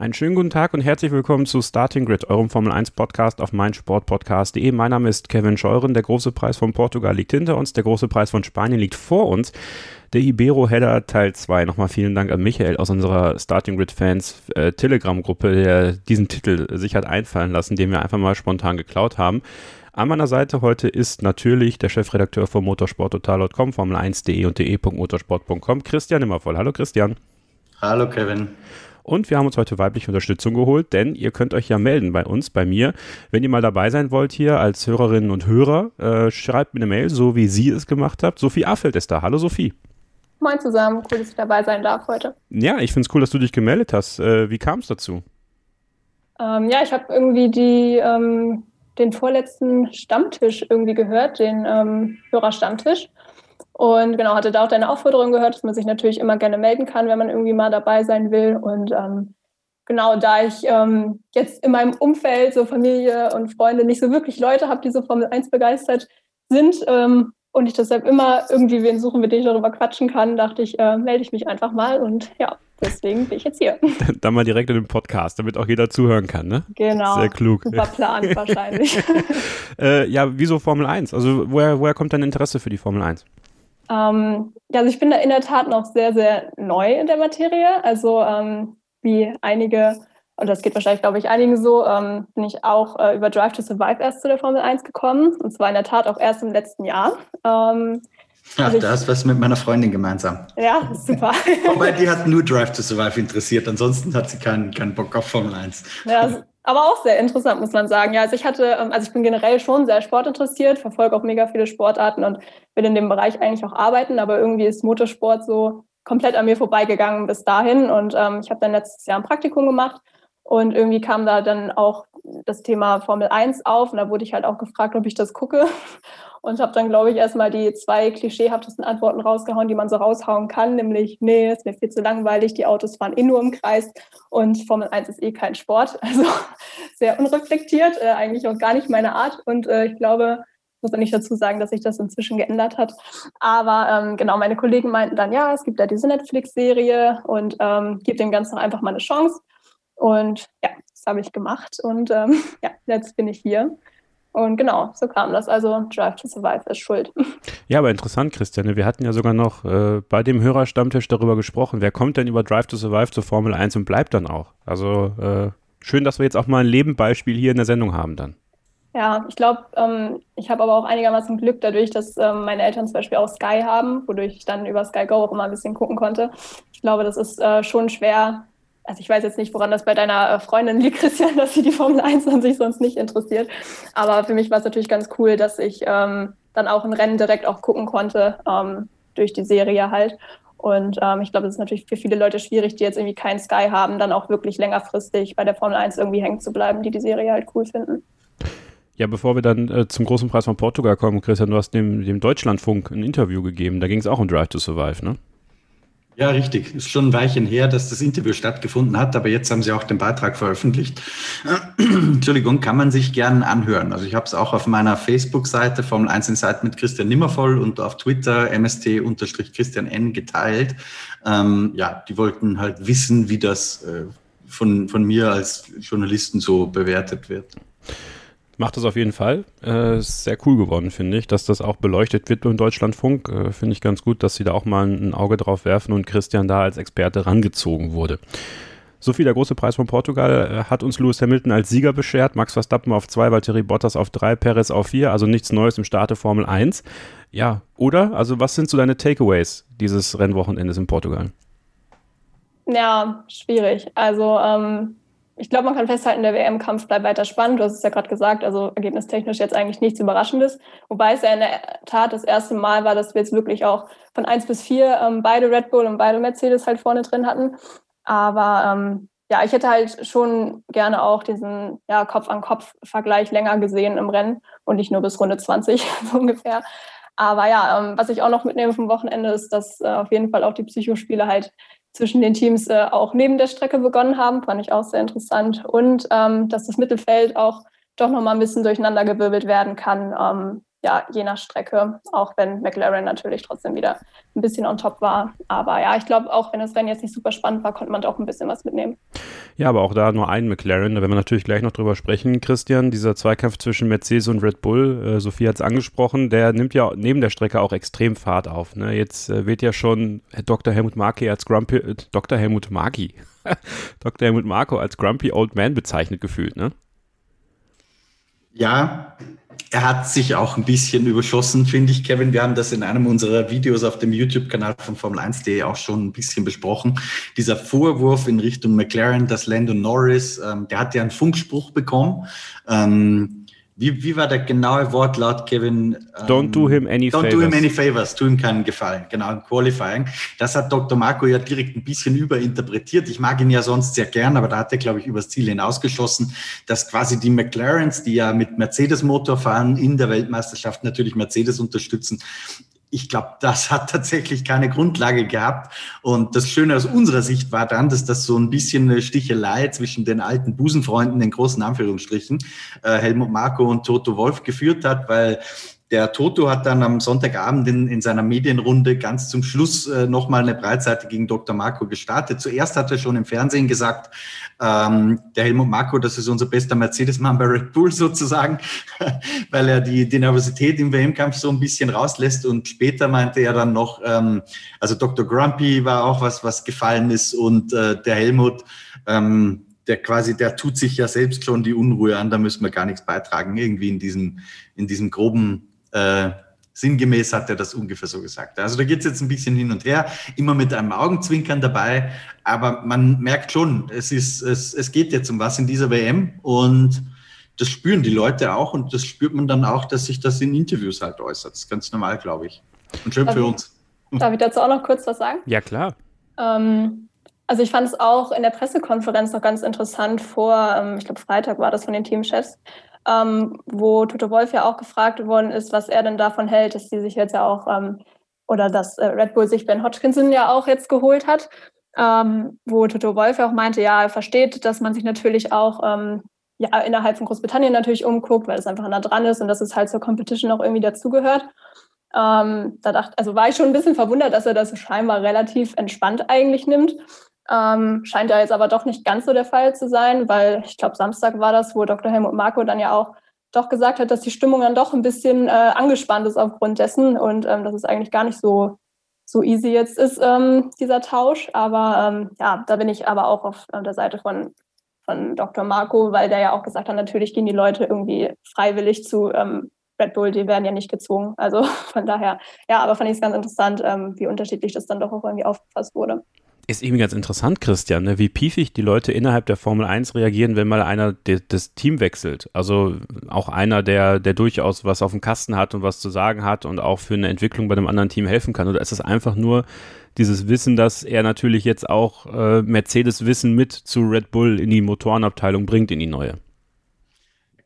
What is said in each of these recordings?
Einen schönen guten Tag und herzlich willkommen zu Starting Grid, eurem Formel 1 Podcast auf meinsportpodcast.de. Mein Name ist Kevin Scheuren. Der große Preis von Portugal liegt hinter uns, der große Preis von Spanien liegt vor uns. Der Ibero Header Teil 2. Nochmal vielen Dank an Michael aus unserer Starting Grid Fans äh, Telegram-Gruppe, der diesen Titel sich hat einfallen lassen, den wir einfach mal spontan geklaut haben. An meiner Seite heute ist natürlich der Chefredakteur von motorsporttotal.com, Formel1.de und de.motorsport.com, Christian Immervoll. Hallo Christian. Hallo Kevin. Und wir haben uns heute weibliche Unterstützung geholt, denn ihr könnt euch ja melden bei uns, bei mir. Wenn ihr mal dabei sein wollt hier als Hörerinnen und Hörer, äh, schreibt mir eine Mail, so wie sie es gemacht habt. Sophie Affeld ist da. Hallo Sophie. Moin zusammen, cool, dass ich dabei sein darf heute. Ja, ich finde es cool, dass du dich gemeldet hast. Äh, wie kam es dazu? Ähm, ja, ich habe irgendwie die, ähm, den vorletzten Stammtisch irgendwie gehört, den ähm, Hörerstammtisch. Und genau, hatte da auch deine Aufforderung gehört, dass man sich natürlich immer gerne melden kann, wenn man irgendwie mal dabei sein will. Und ähm, genau, da ich ähm, jetzt in meinem Umfeld, so Familie und Freunde, nicht so wirklich Leute habe, die so Formel 1 begeistert sind, ähm, und ich deshalb immer irgendwie wen suchen, mit dem ich darüber quatschen kann, dachte ich, äh, melde ich mich einfach mal und ja, deswegen bin ich jetzt hier. Dann mal direkt in den Podcast, damit auch jeder zuhören kann, ne? Genau. Sehr klug. Super Plan wahrscheinlich. äh, ja, wieso Formel 1? Also woher, woher kommt dein Interesse für die Formel 1? Ähm, ja, also ich bin da in der Tat noch sehr, sehr neu in der Materie. Also ähm, wie einige und das geht wahrscheinlich, glaube ich, einigen so, ähm, bin ich auch äh, über Drive to Survive erst zu der Formel 1 gekommen. Und zwar in der Tat auch erst im letzten Jahr. Ähm, Ach, also da ist was mit meiner Freundin gemeinsam. Ja, super. Wobei die hat nur Drive to Survive interessiert, ansonsten hat sie keinen, keinen Bock auf Formel 1. Ja, aber auch sehr interessant, muss man sagen. Ja, also ich hatte, ähm, also ich bin generell schon sehr sportinteressiert, verfolge auch mega viele Sportarten und will in dem Bereich eigentlich auch arbeiten, aber irgendwie ist Motorsport so komplett an mir vorbeigegangen bis dahin. Und ähm, ich habe dann letztes Jahr ein Praktikum gemacht und irgendwie kam da dann auch das Thema Formel 1 auf und da wurde ich halt auch gefragt, ob ich das gucke. Und habe dann, glaube ich, erstmal die zwei klischeehaftesten Antworten rausgehauen, die man so raushauen kann, nämlich, nee, ist mir viel zu langweilig, die Autos fahren eh nur im Kreis und Formel 1 ist eh kein Sport. Also sehr unreflektiert, äh, eigentlich auch gar nicht meine Art. Und äh, ich glaube, muss man nicht dazu sagen, dass sich das inzwischen geändert hat. Aber ähm, genau, meine Kollegen meinten dann, ja, es gibt da diese Netflix-Serie und ähm, gibt dem Ganzen einfach mal eine Chance. Und ja, das habe ich gemacht und ähm, ja, jetzt bin ich hier. Und genau, so kam das. Also Drive to Survive ist schuld. Ja, aber interessant, Christiane. Wir hatten ja sogar noch äh, bei dem Hörerstammtisch darüber gesprochen. Wer kommt denn über Drive to Survive zur Formel 1 und bleibt dann auch? Also äh, schön, dass wir jetzt auch mal ein Lebenbeispiel hier in der Sendung haben dann. Ja, ich glaube, ähm, ich habe aber auch einigermaßen Glück dadurch, dass ähm, meine Eltern zum Beispiel auch Sky haben, wodurch ich dann über Sky Go auch immer ein bisschen gucken konnte. Ich glaube, das ist äh, schon schwer, also ich weiß jetzt nicht, woran das bei deiner äh, Freundin liegt, Christian, dass sie die Formel 1 an sich sonst nicht interessiert. Aber für mich war es natürlich ganz cool, dass ich ähm, dann auch ein Rennen direkt auch gucken konnte, ähm, durch die Serie halt. Und ähm, ich glaube, es ist natürlich für viele Leute schwierig, die jetzt irgendwie keinen Sky haben, dann auch wirklich längerfristig bei der Formel 1 irgendwie hängen zu bleiben, die die Serie halt cool finden. Ja, bevor wir dann äh, zum großen Preis von Portugal kommen, Christian, du hast dem, dem Deutschlandfunk ein Interview gegeben. Da ging es auch um Drive to Survive, ne? Ja, richtig. Ist schon ein Weilchen her, dass das Interview stattgefunden hat, aber jetzt haben sie auch den Beitrag veröffentlicht. Entschuldigung, kann man sich gern anhören. Also ich habe es auch auf meiner Facebook-Seite Formel 1 Insight mit Christian Nimmervoll und auf Twitter mst-christian N geteilt. Ähm, ja, die wollten halt wissen, wie das äh, von, von mir als Journalisten so bewertet wird macht das auf jeden Fall. Äh, ist sehr cool geworden, finde ich, dass das auch beleuchtet wird beim Deutschlandfunk. Äh, finde ich ganz gut, dass sie da auch mal ein Auge drauf werfen und Christian da als Experte rangezogen wurde. Sophie, der große Preis von Portugal äh, hat uns Lewis Hamilton als Sieger beschert. Max Verstappen auf zwei, Valtteri Bottas auf drei, Perez auf vier. Also nichts Neues im Starte Formel 1. Ja, oder? Also was sind so deine Takeaways dieses Rennwochenendes in Portugal? Ja, schwierig. Also ähm, ich glaube, man kann festhalten, der WM-Kampf bleibt weiter spannend. Du hast es ja gerade gesagt, also ergebnistechnisch jetzt eigentlich nichts Überraschendes. Wobei es ja in der Tat das erste Mal war, dass wir jetzt wirklich auch von 1 bis 4 ähm, beide Red Bull und beide Mercedes halt vorne drin hatten. Aber ähm, ja, ich hätte halt schon gerne auch diesen ja, Kopf-an-Kopf-Vergleich länger gesehen im Rennen und nicht nur bis Runde 20 so ungefähr. Aber ja, ähm, was ich auch noch mitnehme vom Wochenende ist, dass äh, auf jeden Fall auch die Psychospiele halt zwischen den Teams äh, auch neben der Strecke begonnen haben, fand ich auch sehr interessant. Und ähm, dass das Mittelfeld auch doch nochmal ein bisschen durcheinandergewirbelt werden kann. Ähm, ja, je nach Strecke, auch wenn McLaren natürlich trotzdem wieder ein bisschen on top war. Aber ja, ich glaube, auch wenn das Rennen jetzt nicht super spannend war, konnte man doch ein bisschen was mitnehmen. Ja, aber auch da nur ein McLaren, da werden wir natürlich gleich noch drüber sprechen. Christian, dieser Zweikampf zwischen Mercedes und Red Bull, äh, Sophie hat es angesprochen, der nimmt ja neben der Strecke auch extrem Fahrt auf. Ne? Jetzt äh, wird ja schon Dr. Helmut Marki als Grumpy, äh, Dr. Helmut Marki, Dr. Helmut Marko als Grumpy Old Man bezeichnet gefühlt, ne? Ja, er hat sich auch ein bisschen überschossen, finde ich, Kevin. Wir haben das in einem unserer Videos auf dem YouTube-Kanal von Formel1.de auch schon ein bisschen besprochen. Dieser Vorwurf in Richtung McLaren, dass Landon Norris, ähm, der hat ja einen Funkspruch bekommen. Ähm, wie, wie war der genaue Wortlaut, Kevin? Don't do him any don't favors. Don't do him any favors, tu ihm keinen Gefallen. Genau, im Qualifying. Das hat Dr. Marco ja direkt ein bisschen überinterpretiert. Ich mag ihn ja sonst sehr gern, aber da hat er, glaube ich, übers Ziel hinausgeschossen, dass quasi die McLarens, die ja mit Mercedes-Motor fahren, in der Weltmeisterschaft natürlich Mercedes unterstützen, ich glaube, das hat tatsächlich keine Grundlage gehabt. Und das Schöne aus unserer Sicht war dann, dass das so ein bisschen eine Stichelei zwischen den alten Busenfreunden, den großen Anführungsstrichen, äh, Helmut Marko und Toto Wolf geführt hat, weil der Toto hat dann am Sonntagabend in, in seiner Medienrunde ganz zum Schluss äh, nochmal eine Breitseite gegen Dr. Marco gestartet. Zuerst hat er schon im Fernsehen gesagt, ähm, der Helmut Marco, das ist unser bester Mercedes-Mann bei Red Bull sozusagen, weil er die, die Nervosität im WM-Kampf so ein bisschen rauslässt. Und später meinte er dann noch, ähm, also Dr. Grumpy war auch was, was gefallen ist und äh, der Helmut, ähm, der quasi, der tut sich ja selbst schon die Unruhe an, da müssen wir gar nichts beitragen, irgendwie in diesem, in diesem groben äh, sinngemäß hat er das ungefähr so gesagt. Also da geht es jetzt ein bisschen hin und her, immer mit einem Augenzwinkern dabei, aber man merkt schon, es, ist, es, es geht jetzt um was in dieser WM und das spüren die Leute auch und das spürt man dann auch, dass sich das in Interviews halt äußert. Das ist ganz normal, glaube ich. Und schön darf für uns. Darf ich dazu auch noch kurz was sagen? Ja, klar. Ähm, also ich fand es auch in der Pressekonferenz noch ganz interessant vor, ähm, ich glaube Freitag war das von den Teamchefs, ähm, wo Toto Wolf ja auch gefragt worden ist, was er denn davon hält, dass die sich jetzt ja auch, ähm, oder dass äh, Red Bull sich Ben Hodgkinson ja auch jetzt geholt hat, ähm, wo Toto Wolf ja auch meinte, ja, er versteht, dass man sich natürlich auch ähm, ja, innerhalb von Großbritannien natürlich umguckt, weil es einfach nah dran ist und dass es halt zur Competition auch irgendwie dazugehört. Ähm, da dachte, also war ich schon ein bisschen verwundert, dass er das scheinbar relativ entspannt eigentlich nimmt. Ähm, scheint ja jetzt aber doch nicht ganz so der Fall zu sein, weil ich glaube, Samstag war das, wo Dr. Helmut Marko dann ja auch doch gesagt hat, dass die Stimmung dann doch ein bisschen äh, angespannt ist aufgrund dessen und ähm, dass es eigentlich gar nicht so, so easy jetzt ist, ähm, dieser Tausch. Aber ähm, ja, da bin ich aber auch auf der Seite von, von Dr. Marco, weil der ja auch gesagt hat, natürlich gehen die Leute irgendwie freiwillig zu ähm, Red Bull, die werden ja nicht gezwungen. Also von daher, ja, aber fand ich es ganz interessant, ähm, wie unterschiedlich das dann doch auch irgendwie aufgefasst wurde. Ist irgendwie ganz interessant, Christian, ne? wie piefig die Leute innerhalb der Formel 1 reagieren, wenn mal einer de, das Team wechselt. Also auch einer, der, der durchaus was auf dem Kasten hat und was zu sagen hat und auch für eine Entwicklung bei einem anderen Team helfen kann. Oder ist es einfach nur dieses Wissen, dass er natürlich jetzt auch äh, Mercedes-Wissen mit zu Red Bull in die Motorenabteilung bringt, in die neue?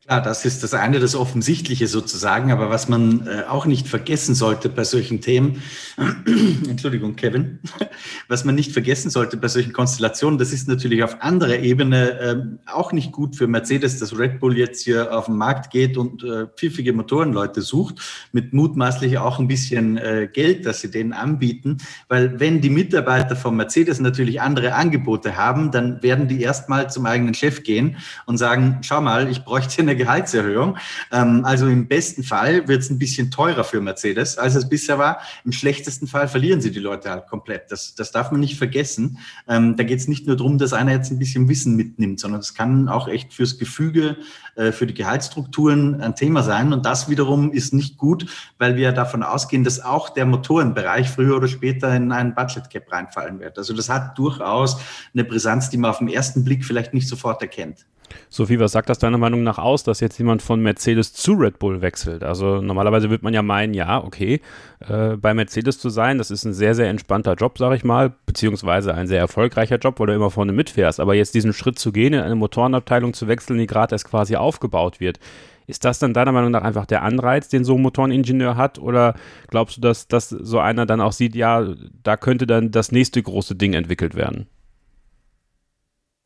Klar, das ist das eine, das Offensichtliche sozusagen, aber was man äh, auch nicht vergessen sollte bei solchen Themen, Entschuldigung, Kevin, was man nicht vergessen sollte bei solchen Konstellationen, das ist natürlich auf anderer Ebene äh, auch nicht gut für Mercedes, dass Red Bull jetzt hier auf den Markt geht und äh, pfiffige Motorenleute sucht, mit mutmaßlich auch ein bisschen äh, Geld, das sie denen anbieten, weil wenn die Mitarbeiter von Mercedes natürlich andere Angebote haben, dann werden die erstmal zum eigenen Chef gehen und sagen, schau mal, ich bräuchte eine Gehaltserhöhung. Ähm, also im besten Fall wird es ein bisschen teurer für Mercedes, als es bisher war. Im schlechtesten Fall verlieren sie die Leute halt komplett. Das, das darf man nicht vergessen. Ähm, da geht es nicht nur darum, dass einer jetzt ein bisschen Wissen mitnimmt, sondern es kann auch echt fürs Gefüge, äh, für die Gehaltsstrukturen ein Thema sein. Und das wiederum ist nicht gut, weil wir davon ausgehen, dass auch der Motorenbereich früher oder später in einen Budget Cap reinfallen wird. Also das hat durchaus eine Brisanz, die man auf den ersten Blick vielleicht nicht sofort erkennt. Sophie, was sagt das deiner Meinung nach aus, dass jetzt jemand von Mercedes zu Red Bull wechselt? Also normalerweise wird man ja meinen, ja, okay, äh, bei Mercedes zu sein, das ist ein sehr, sehr entspannter Job, sag ich mal, beziehungsweise ein sehr erfolgreicher Job, weil du immer vorne mitfährst. Aber jetzt diesen Schritt zu gehen, in eine Motorenabteilung zu wechseln, die gerade erst quasi aufgebaut wird, Ist das dann deiner Meinung nach einfach der Anreiz, den so ein Motoreningenieur hat? Oder glaubst du, dass, dass so einer dann auch sieht, ja, da könnte dann das nächste große Ding entwickelt werden?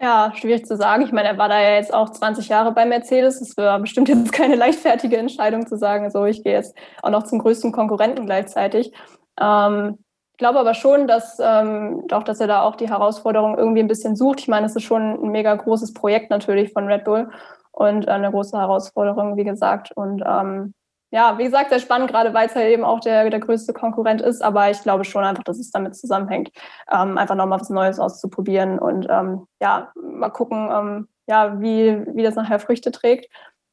Ja, schwierig zu sagen. Ich meine, er war da ja jetzt auch 20 Jahre bei Mercedes. Es war bestimmt jetzt keine leichtfertige Entscheidung zu sagen, so ich gehe jetzt auch noch zum größten Konkurrenten gleichzeitig. Ähm, ich glaube aber schon, dass ähm, doch, dass er da auch die Herausforderung irgendwie ein bisschen sucht. Ich meine, es ist schon ein mega großes Projekt natürlich von Red Bull und eine große Herausforderung, wie gesagt. Und ähm, ja, wie gesagt, sehr spannend, gerade weil es halt eben auch der, der größte Konkurrent ist. Aber ich glaube schon einfach, dass es damit zusammenhängt, ähm, einfach nochmal was Neues auszuprobieren und ähm, ja, mal gucken, ähm, ja, wie, wie das nachher Früchte trägt.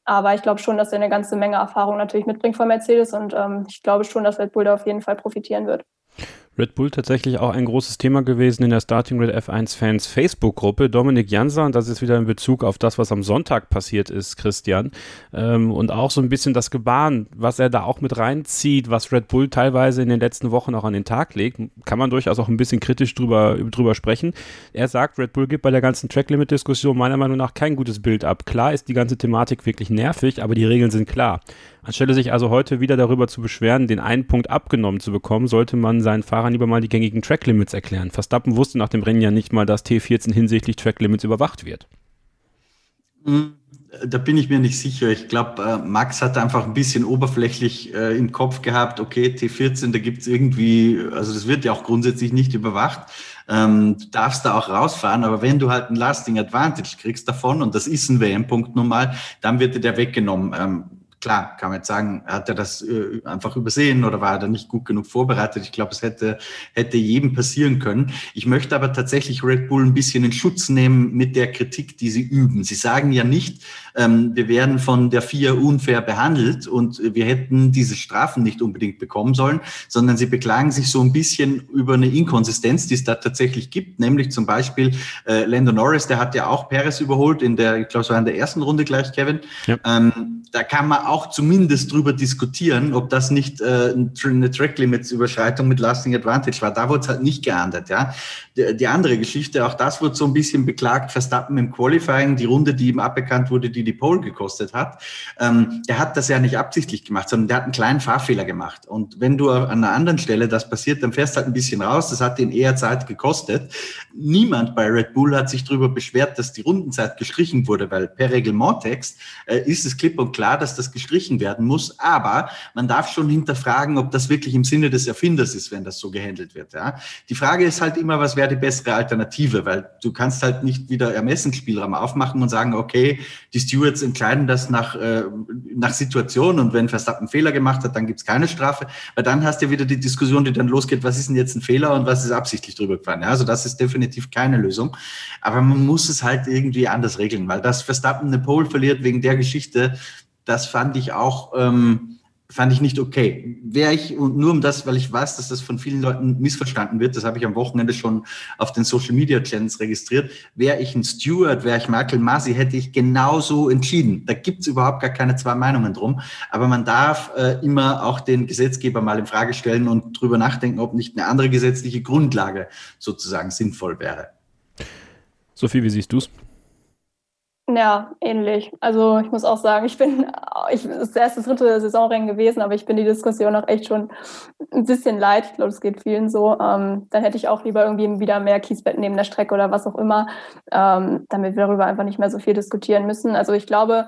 Aber ich glaube schon, dass er eine ganze Menge Erfahrung natürlich mitbringt von Mercedes und ähm, ich glaube schon, dass Red Bull da auf jeden Fall profitieren wird. Red Bull tatsächlich auch ein großes Thema gewesen in der Starting Red F1 Fans Facebook-Gruppe. Dominik Janser, und das ist wieder in Bezug auf das, was am Sonntag passiert ist, Christian, ähm, und auch so ein bisschen das Gebaren, was er da auch mit reinzieht, was Red Bull teilweise in den letzten Wochen auch an den Tag legt, kann man durchaus auch ein bisschen kritisch drüber, drüber sprechen. Er sagt, Red Bull gibt bei der ganzen Track-Limit-Diskussion meiner Meinung nach kein gutes Bild ab. Klar ist die ganze Thematik wirklich nervig, aber die Regeln sind klar. Anstelle sich also heute wieder darüber zu beschweren, den einen Punkt abgenommen zu bekommen, sollte man seinen Fahrern lieber mal die gängigen Tracklimits erklären. Verstappen wusste nach dem Rennen ja nicht mal, dass T14 hinsichtlich Tracklimits überwacht wird. Hm, da bin ich mir nicht sicher. Ich glaube, äh, Max hat einfach ein bisschen oberflächlich äh, im Kopf gehabt, okay, T14, da gibt es irgendwie, also das wird ja auch grundsätzlich nicht überwacht. Ähm, du darfst da auch rausfahren, aber wenn du halt ein Lasting Advantage kriegst davon, und das ist ein WM-Punkt nun mal, dann wird dir der weggenommen. Ähm, Klar, kann man jetzt sagen, hat er das äh, einfach übersehen oder war er da nicht gut genug vorbereitet? Ich glaube, es hätte, hätte jedem passieren können. Ich möchte aber tatsächlich Red Bull ein bisschen in Schutz nehmen mit der Kritik, die sie üben. Sie sagen ja nicht, ähm, wir werden von der FIA unfair behandelt und wir hätten diese Strafen nicht unbedingt bekommen sollen, sondern sie beklagen sich so ein bisschen über eine Inkonsistenz, die es da tatsächlich gibt, nämlich zum Beispiel äh, Lando Norris, der hat ja auch Perez überholt in der, ich glaube, es war in der ersten Runde gleich, Kevin. Ja. Ähm, da kann man auch zumindest drüber diskutieren, ob das nicht äh, eine Track Limits Überschreitung mit Lasting Advantage war. Da wurde es halt nicht geahndet, ja. Die, die, andere Geschichte, auch das wurde so ein bisschen beklagt, Verstappen im Qualifying, die Runde, die ihm abbekannt wurde, die die Pole gekostet hat. Ähm, der hat das ja nicht absichtlich gemacht, sondern der hat einen kleinen Fahrfehler gemacht. Und wenn du an einer anderen Stelle das passiert, dann fährst du halt ein bisschen raus. Das hat ihn eher Zeit gekostet. Niemand bei Red Bull hat sich darüber beschwert, dass die Rundenzeit gestrichen wurde, weil per Reglementtext äh, ist es klipp und klar, dass das gestrichen werden muss. Aber man darf schon hinterfragen, ob das wirklich im Sinne des Erfinders ist, wenn das so gehandelt wird. Ja? Die Frage ist halt immer, was wäre die bessere Alternative? Weil du kannst halt nicht wieder Ermessensspielraum aufmachen und sagen, okay, die Stewards entscheiden das nach, äh, nach Situation und wenn Verstappen Fehler gemacht hat, dann gibt es keine Strafe. Weil dann hast du wieder die Diskussion, die dann losgeht, was ist denn jetzt ein Fehler und was ist absichtlich drüber gefahren. Ja? Also das ist definitiv keine Lösung. Aber man muss es halt irgendwie anders regeln, weil das Verstappen eine Pole verliert wegen der Geschichte, das fand ich auch, ähm, fand ich nicht okay. Wäre ich, und nur um das, weil ich weiß, dass das von vielen Leuten missverstanden wird, das habe ich am Wochenende schon auf den Social Media Channels registriert, wäre ich ein Steward, wäre ich Michael Masi, hätte ich genauso entschieden. Da gibt's überhaupt gar keine zwei Meinungen drum. Aber man darf äh, immer auch den Gesetzgeber mal in Frage stellen und drüber nachdenken, ob nicht eine andere gesetzliche Grundlage sozusagen sinnvoll wäre. Sophie, wie siehst du's? Ja, ähnlich. Also ich muss auch sagen, ich bin, ich ist das erste dritte Saisonrennen gewesen, aber ich bin die Diskussion auch echt schon ein bisschen leid. Ich glaube, es geht vielen so. Ähm, dann hätte ich auch lieber irgendwie wieder mehr Kiesbetten neben der Strecke oder was auch immer, ähm, damit wir darüber einfach nicht mehr so viel diskutieren müssen. Also ich glaube,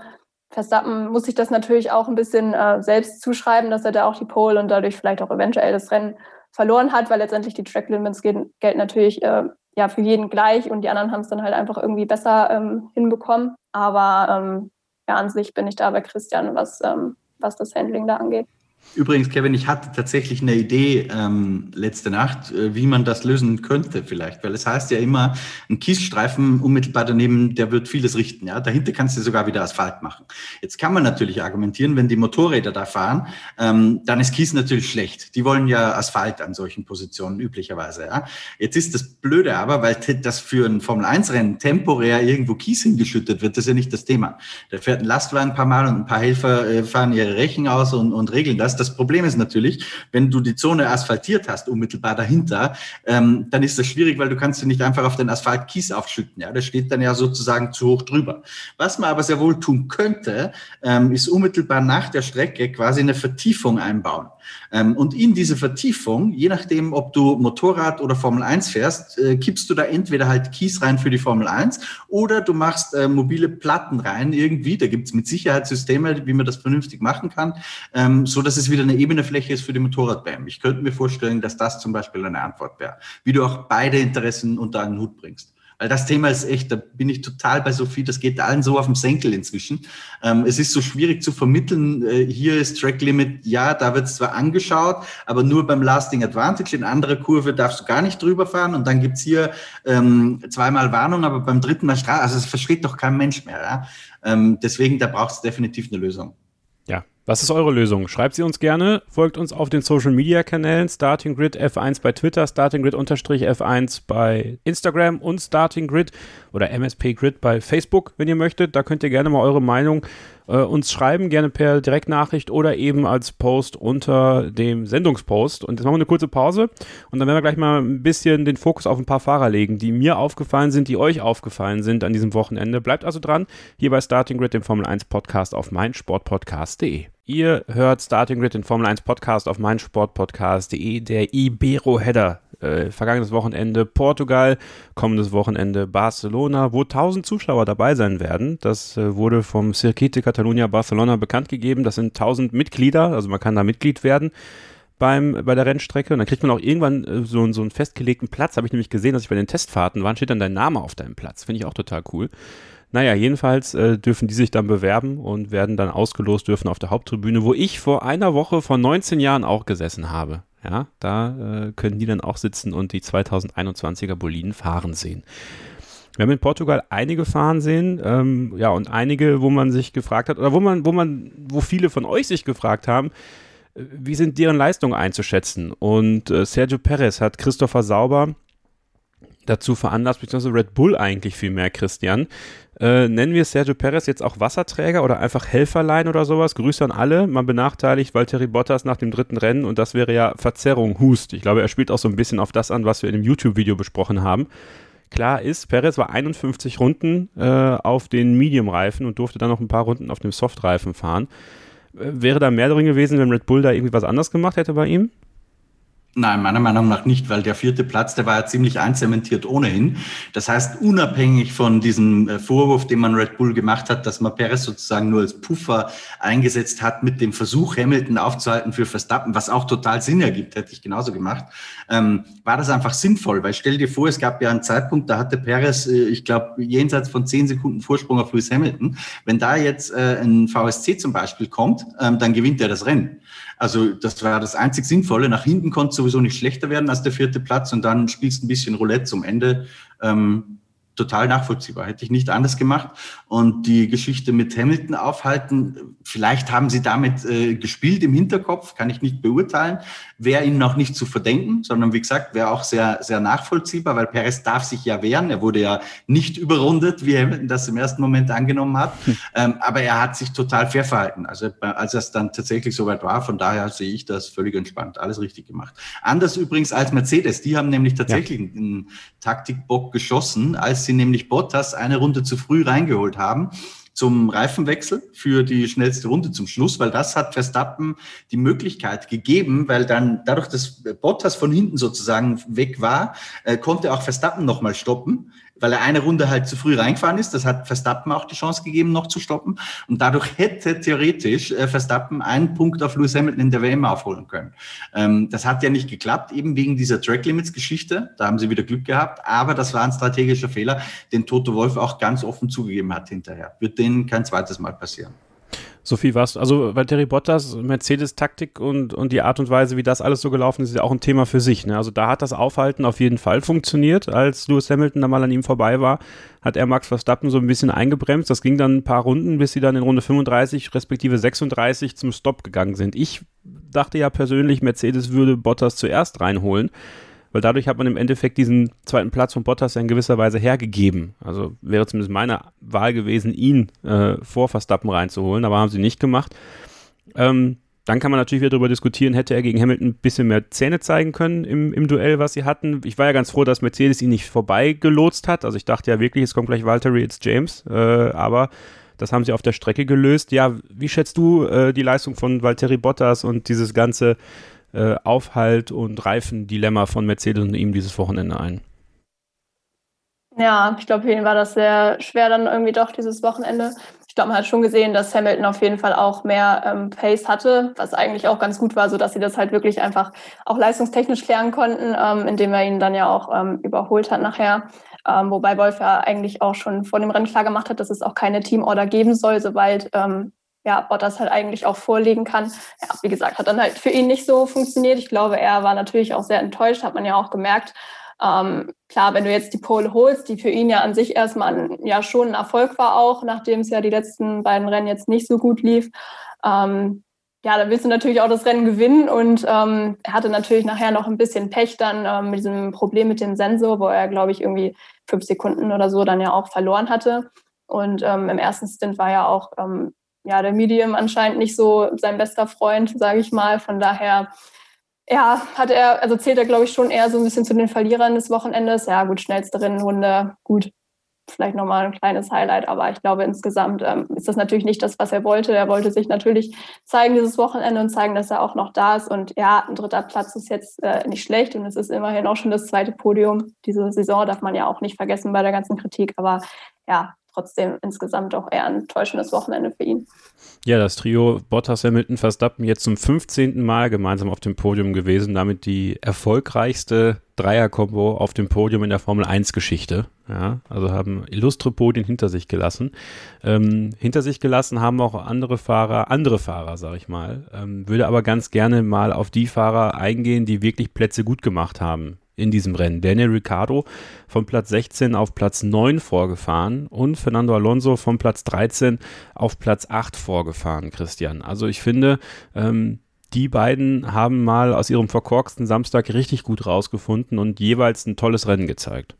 Verstappen muss sich das natürlich auch ein bisschen äh, selbst zuschreiben, dass er da auch die Pole und dadurch vielleicht auch eventuell das Rennen verloren hat, weil letztendlich die Track Limits gelten natürlich äh, ja für jeden gleich und die anderen haben es dann halt einfach irgendwie besser ähm, hinbekommen. Aber ähm, ja, an sich bin ich da bei Christian, was, ähm, was das Handling da angeht. Übrigens, Kevin, ich hatte tatsächlich eine Idee ähm, letzte Nacht, äh, wie man das lösen könnte vielleicht, weil es heißt ja immer, ein Kiesstreifen unmittelbar daneben, der wird vieles richten. Ja, dahinter kannst du sogar wieder Asphalt machen. Jetzt kann man natürlich argumentieren, wenn die Motorräder da fahren, ähm, dann ist Kies natürlich schlecht. Die wollen ja Asphalt an solchen Positionen üblicherweise. Ja, jetzt ist das Blöde aber, weil das für ein Formel 1 Rennen temporär irgendwo Kies hingeschüttet wird, das ist ja nicht das Thema. Da fährt ein Lastwagen ein paar Mal und ein paar Helfer äh, fahren ihre Rechen aus und, und regeln das das. Problem ist natürlich, wenn du die Zone asphaltiert hast, unmittelbar dahinter, ähm, dann ist das schwierig, weil du kannst du nicht einfach auf den Asphalt Kies aufschütten. Ja, das steht dann ja sozusagen zu hoch drüber. Was man aber sehr wohl tun könnte, ähm, ist unmittelbar nach der Strecke quasi eine Vertiefung einbauen. Ähm, und in diese Vertiefung, je nachdem, ob du Motorrad oder Formel 1 fährst, äh, kippst du da entweder halt Kies rein für die Formel 1 oder du machst äh, mobile Platten rein irgendwie. Da gibt's mit Sicherheit Systeme, wie man das vernünftig machen kann, ähm, so dass es wieder eine ebene Fläche ist für die Motorradbahn. Ich könnte mir vorstellen, dass das zum Beispiel eine Antwort wäre, wie du auch beide Interessen unter einen Hut bringst. Weil das Thema ist echt, da bin ich total bei Sophie, das geht allen so auf dem Senkel inzwischen. Ähm, es ist so schwierig zu vermitteln, äh, hier ist Track Limit, ja, da wird es zwar angeschaut, aber nur beim Lasting Advantage, in anderer Kurve darfst du gar nicht drüber fahren und dann gibt's hier ähm, zweimal Warnung, aber beim dritten Mal Straße, also es versteht doch kein Mensch mehr. Ja? Ähm, deswegen, da braucht es definitiv eine Lösung. Ja, was ist eure Lösung? Schreibt sie uns gerne, folgt uns auf den Social Media Kanälen Starting Grid F1 bei Twitter, Starting Grid F1 bei Instagram und Starting Grid oder MSP Grid bei Facebook, wenn ihr möchtet. Da könnt ihr gerne mal eure Meinung äh, uns schreiben, gerne per Direktnachricht oder eben als Post unter dem Sendungspost. Und jetzt machen wir eine kurze Pause und dann werden wir gleich mal ein bisschen den Fokus auf ein paar Fahrer legen, die mir aufgefallen sind, die euch aufgefallen sind an diesem Wochenende. Bleibt also dran, hier bei Starting Grid, dem Formel 1 Podcast auf meinsportpodcast.de. Ihr hört Starting Grid, den Formel 1 Podcast auf meinsportpodcast.de, der Ibero-Header äh, vergangenes Wochenende Portugal, kommendes Wochenende Barcelona, wo 1000 Zuschauer dabei sein werden. Das äh, wurde vom Circuit de Catalunya Barcelona bekannt gegeben. Das sind 1000 Mitglieder, also man kann da Mitglied werden beim, bei der Rennstrecke. Und dann kriegt man auch irgendwann äh, so, so einen festgelegten Platz. Habe ich nämlich gesehen, dass ich bei den Testfahrten war, steht dann dein Name auf deinem Platz. Finde ich auch total cool. Naja, jedenfalls äh, dürfen die sich dann bewerben und werden dann ausgelost dürfen auf der Haupttribüne, wo ich vor einer Woche vor 19 Jahren auch gesessen habe. Ja, da äh, können die dann auch sitzen und die 2021er Boliden fahren sehen. Wir haben in Portugal einige fahren sehen, ähm, ja, und einige, wo man sich gefragt hat, oder wo man, wo man, wo viele von euch sich gefragt haben, äh, wie sind deren Leistungen einzuschätzen? Und äh, Sergio Perez hat Christopher Sauber dazu veranlasst, beziehungsweise Red Bull eigentlich viel mehr, Christian. Äh, nennen wir Sergio Perez jetzt auch Wasserträger oder einfach Helferlein oder sowas? Grüße an alle. Man benachteiligt Valtteri Bottas nach dem dritten Rennen und das wäre ja Verzerrung, Hust. Ich glaube, er spielt auch so ein bisschen auf das an, was wir in dem YouTube-Video besprochen haben. Klar ist, Perez war 51 Runden äh, auf den Medium-Reifen und durfte dann noch ein paar Runden auf dem Soft-Reifen fahren. Äh, wäre da mehr drin gewesen, wenn Red Bull da irgendwie was anders gemacht hätte bei ihm? Nein, meiner Meinung nach nicht, weil der vierte Platz, der war ja ziemlich einzementiert ohnehin. Das heißt, unabhängig von diesem äh, Vorwurf, den man Red Bull gemacht hat, dass man Perez sozusagen nur als Puffer eingesetzt hat mit dem Versuch, Hamilton aufzuhalten für Verstappen, was auch total Sinn ergibt, hätte ich genauso gemacht, ähm, war das einfach sinnvoll. Weil stell dir vor, es gab ja einen Zeitpunkt, da hatte Perez, äh, ich glaube, jenseits von zehn Sekunden Vorsprung auf Lewis Hamilton. Wenn da jetzt äh, ein VSC zum Beispiel kommt, ähm, dann gewinnt er das Rennen. Also das war das einzig Sinnvolle. Nach hinten konnte es sowieso nicht schlechter werden als der vierte Platz und dann spielst ein bisschen Roulette zum Ende. Ähm, total nachvollziehbar. Hätte ich nicht anders gemacht. Und die Geschichte mit Hamilton aufhalten, vielleicht haben sie damit äh, gespielt im Hinterkopf, kann ich nicht beurteilen. Wäre ihnen auch nicht zu verdenken, sondern wie gesagt, wäre auch sehr, sehr nachvollziehbar, weil Perez darf sich ja wehren. Er wurde ja nicht überrundet, wie Hamilton das im ersten Moment angenommen hat. Hm. Ähm, aber er hat sich total fair verhalten. Also als es dann tatsächlich soweit war, von daher sehe ich das völlig entspannt. Alles richtig gemacht. Anders übrigens als Mercedes. Die haben nämlich tatsächlich ja. einen Taktikbock geschossen, als sie nämlich Bottas eine Runde zu früh reingeholt haben zum Reifenwechsel für die schnellste Runde zum Schluss, weil das hat Verstappen die Möglichkeit gegeben, weil dann dadurch, dass Bottas von hinten sozusagen weg war, äh, konnte auch Verstappen nochmal stoppen weil er eine Runde halt zu früh reingefahren ist. Das hat Verstappen auch die Chance gegeben, noch zu stoppen. Und dadurch hätte theoretisch äh, Verstappen einen Punkt auf Lewis Hamilton in der WM aufholen können. Ähm, das hat ja nicht geklappt, eben wegen dieser Track Limits Geschichte. Da haben sie wieder Glück gehabt. Aber das war ein strategischer Fehler, den Toto Wolf auch ganz offen zugegeben hat hinterher. Wird denen kein zweites Mal passieren. Sophie, was, also Valtteri Bottas, Mercedes-Taktik und, und die Art und Weise, wie das alles so gelaufen ist, ist ja auch ein Thema für sich. Ne? Also da hat das Aufhalten auf jeden Fall funktioniert. Als Lewis Hamilton da mal an ihm vorbei war, hat er Max Verstappen so ein bisschen eingebremst. Das ging dann ein paar Runden, bis sie dann in Runde 35 respektive 36 zum Stopp gegangen sind. Ich dachte ja persönlich, Mercedes würde Bottas zuerst reinholen weil dadurch hat man im Endeffekt diesen zweiten Platz von Bottas ja in gewisser Weise hergegeben. Also wäre zumindest meine Wahl gewesen, ihn äh, vor Verstappen reinzuholen, aber haben sie nicht gemacht. Ähm, dann kann man natürlich wieder darüber diskutieren, hätte er gegen Hamilton ein bisschen mehr Zähne zeigen können im, im Duell, was sie hatten. Ich war ja ganz froh, dass Mercedes ihn nicht vorbeigelotst hat. Also ich dachte ja wirklich, es kommt gleich Valtteri, jetzt James. Äh, aber das haben sie auf der Strecke gelöst. Ja, wie schätzt du äh, die Leistung von Valtteri Bottas und dieses ganze äh, Aufhalt- und Reifendilemma von Mercedes und ihm dieses Wochenende ein? Ja, ich glaube, für ihn war das sehr schwer dann irgendwie doch dieses Wochenende ich glaube, man hat schon gesehen, dass Hamilton auf jeden Fall auch mehr ähm, Pace hatte, was eigentlich auch ganz gut war, so dass sie das halt wirklich einfach auch leistungstechnisch klären konnten, ähm, indem er ihn dann ja auch ähm, überholt hat nachher. Ähm, wobei Wolf ja eigentlich auch schon vor dem Rennen klar gemacht hat, dass es auch keine Teamorder geben soll, sobald ja, Bottas halt eigentlich auch vorlegen kann. Ja, wie gesagt, hat dann halt für ihn nicht so funktioniert. Ich glaube, er war natürlich auch sehr enttäuscht, hat man ja auch gemerkt. Ähm, klar, wenn du jetzt die Pole holst, die für ihn ja an sich erstmal ein, ja schon ein Erfolg war auch, nachdem es ja die letzten beiden Rennen jetzt nicht so gut lief. Ähm, ja, dann willst du natürlich auch das Rennen gewinnen und ähm, er hatte natürlich nachher noch ein bisschen Pech dann ähm, mit diesem Problem mit dem Sensor, wo er, glaube ich, irgendwie fünf Sekunden oder so dann ja auch verloren hatte. Und ähm, im ersten Stint war ja auch ähm, ja, der Medium anscheinend nicht so sein bester Freund, sage ich mal. Von daher ja, hat er, also zählt er, glaube ich, schon eher so ein bisschen zu den Verlierern des Wochenendes. Ja, gut, schnellste Rennrunde, gut, vielleicht nochmal ein kleines Highlight, aber ich glaube, insgesamt ähm, ist das natürlich nicht das, was er wollte. Er wollte sich natürlich zeigen dieses Wochenende und zeigen, dass er auch noch da ist. Und ja, ein dritter Platz ist jetzt äh, nicht schlecht und es ist immerhin auch schon das zweite Podium. Diese Saison darf man ja auch nicht vergessen bei der ganzen Kritik, aber ja, trotzdem insgesamt auch eher ein täuschendes Wochenende für ihn. Ja, das Trio Bottas, Hamilton, Verstappen jetzt zum 15. Mal gemeinsam auf dem Podium gewesen, damit die erfolgreichste Dreier-Kombo auf dem Podium in der Formel 1-Geschichte. Ja, also haben illustre Podien hinter sich gelassen. Ähm, hinter sich gelassen haben auch andere Fahrer, andere Fahrer, sag ich mal. Ähm, würde aber ganz gerne mal auf die Fahrer eingehen, die wirklich Plätze gut gemacht haben in diesem Rennen. Daniel Ricciardo von Platz 16 auf Platz 9 vorgefahren und Fernando Alonso von Platz 13 auf Platz 8 vorgefahren, Christian. Also ich finde, ähm, die beiden haben mal aus ihrem verkorksten Samstag richtig gut rausgefunden und jeweils ein tolles Rennen gezeigt.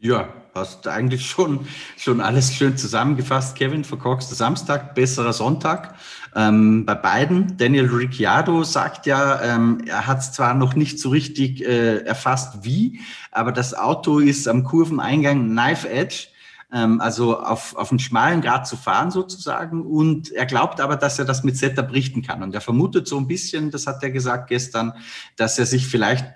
Ja, hast eigentlich schon, schon alles schön zusammengefasst, Kevin. Verkorkster Samstag, besserer Sonntag. Ähm, bei beiden. Daniel Ricciardo sagt ja, ähm, er hat es zwar noch nicht so richtig äh, erfasst, wie, aber das Auto ist am Kurveneingang Knife Edge ähm, also auf, auf einen schmalen Grad zu fahren sozusagen. Und er glaubt aber, dass er das mit Setup richten kann. Und er vermutet so ein bisschen, das hat er gesagt gestern, dass er sich vielleicht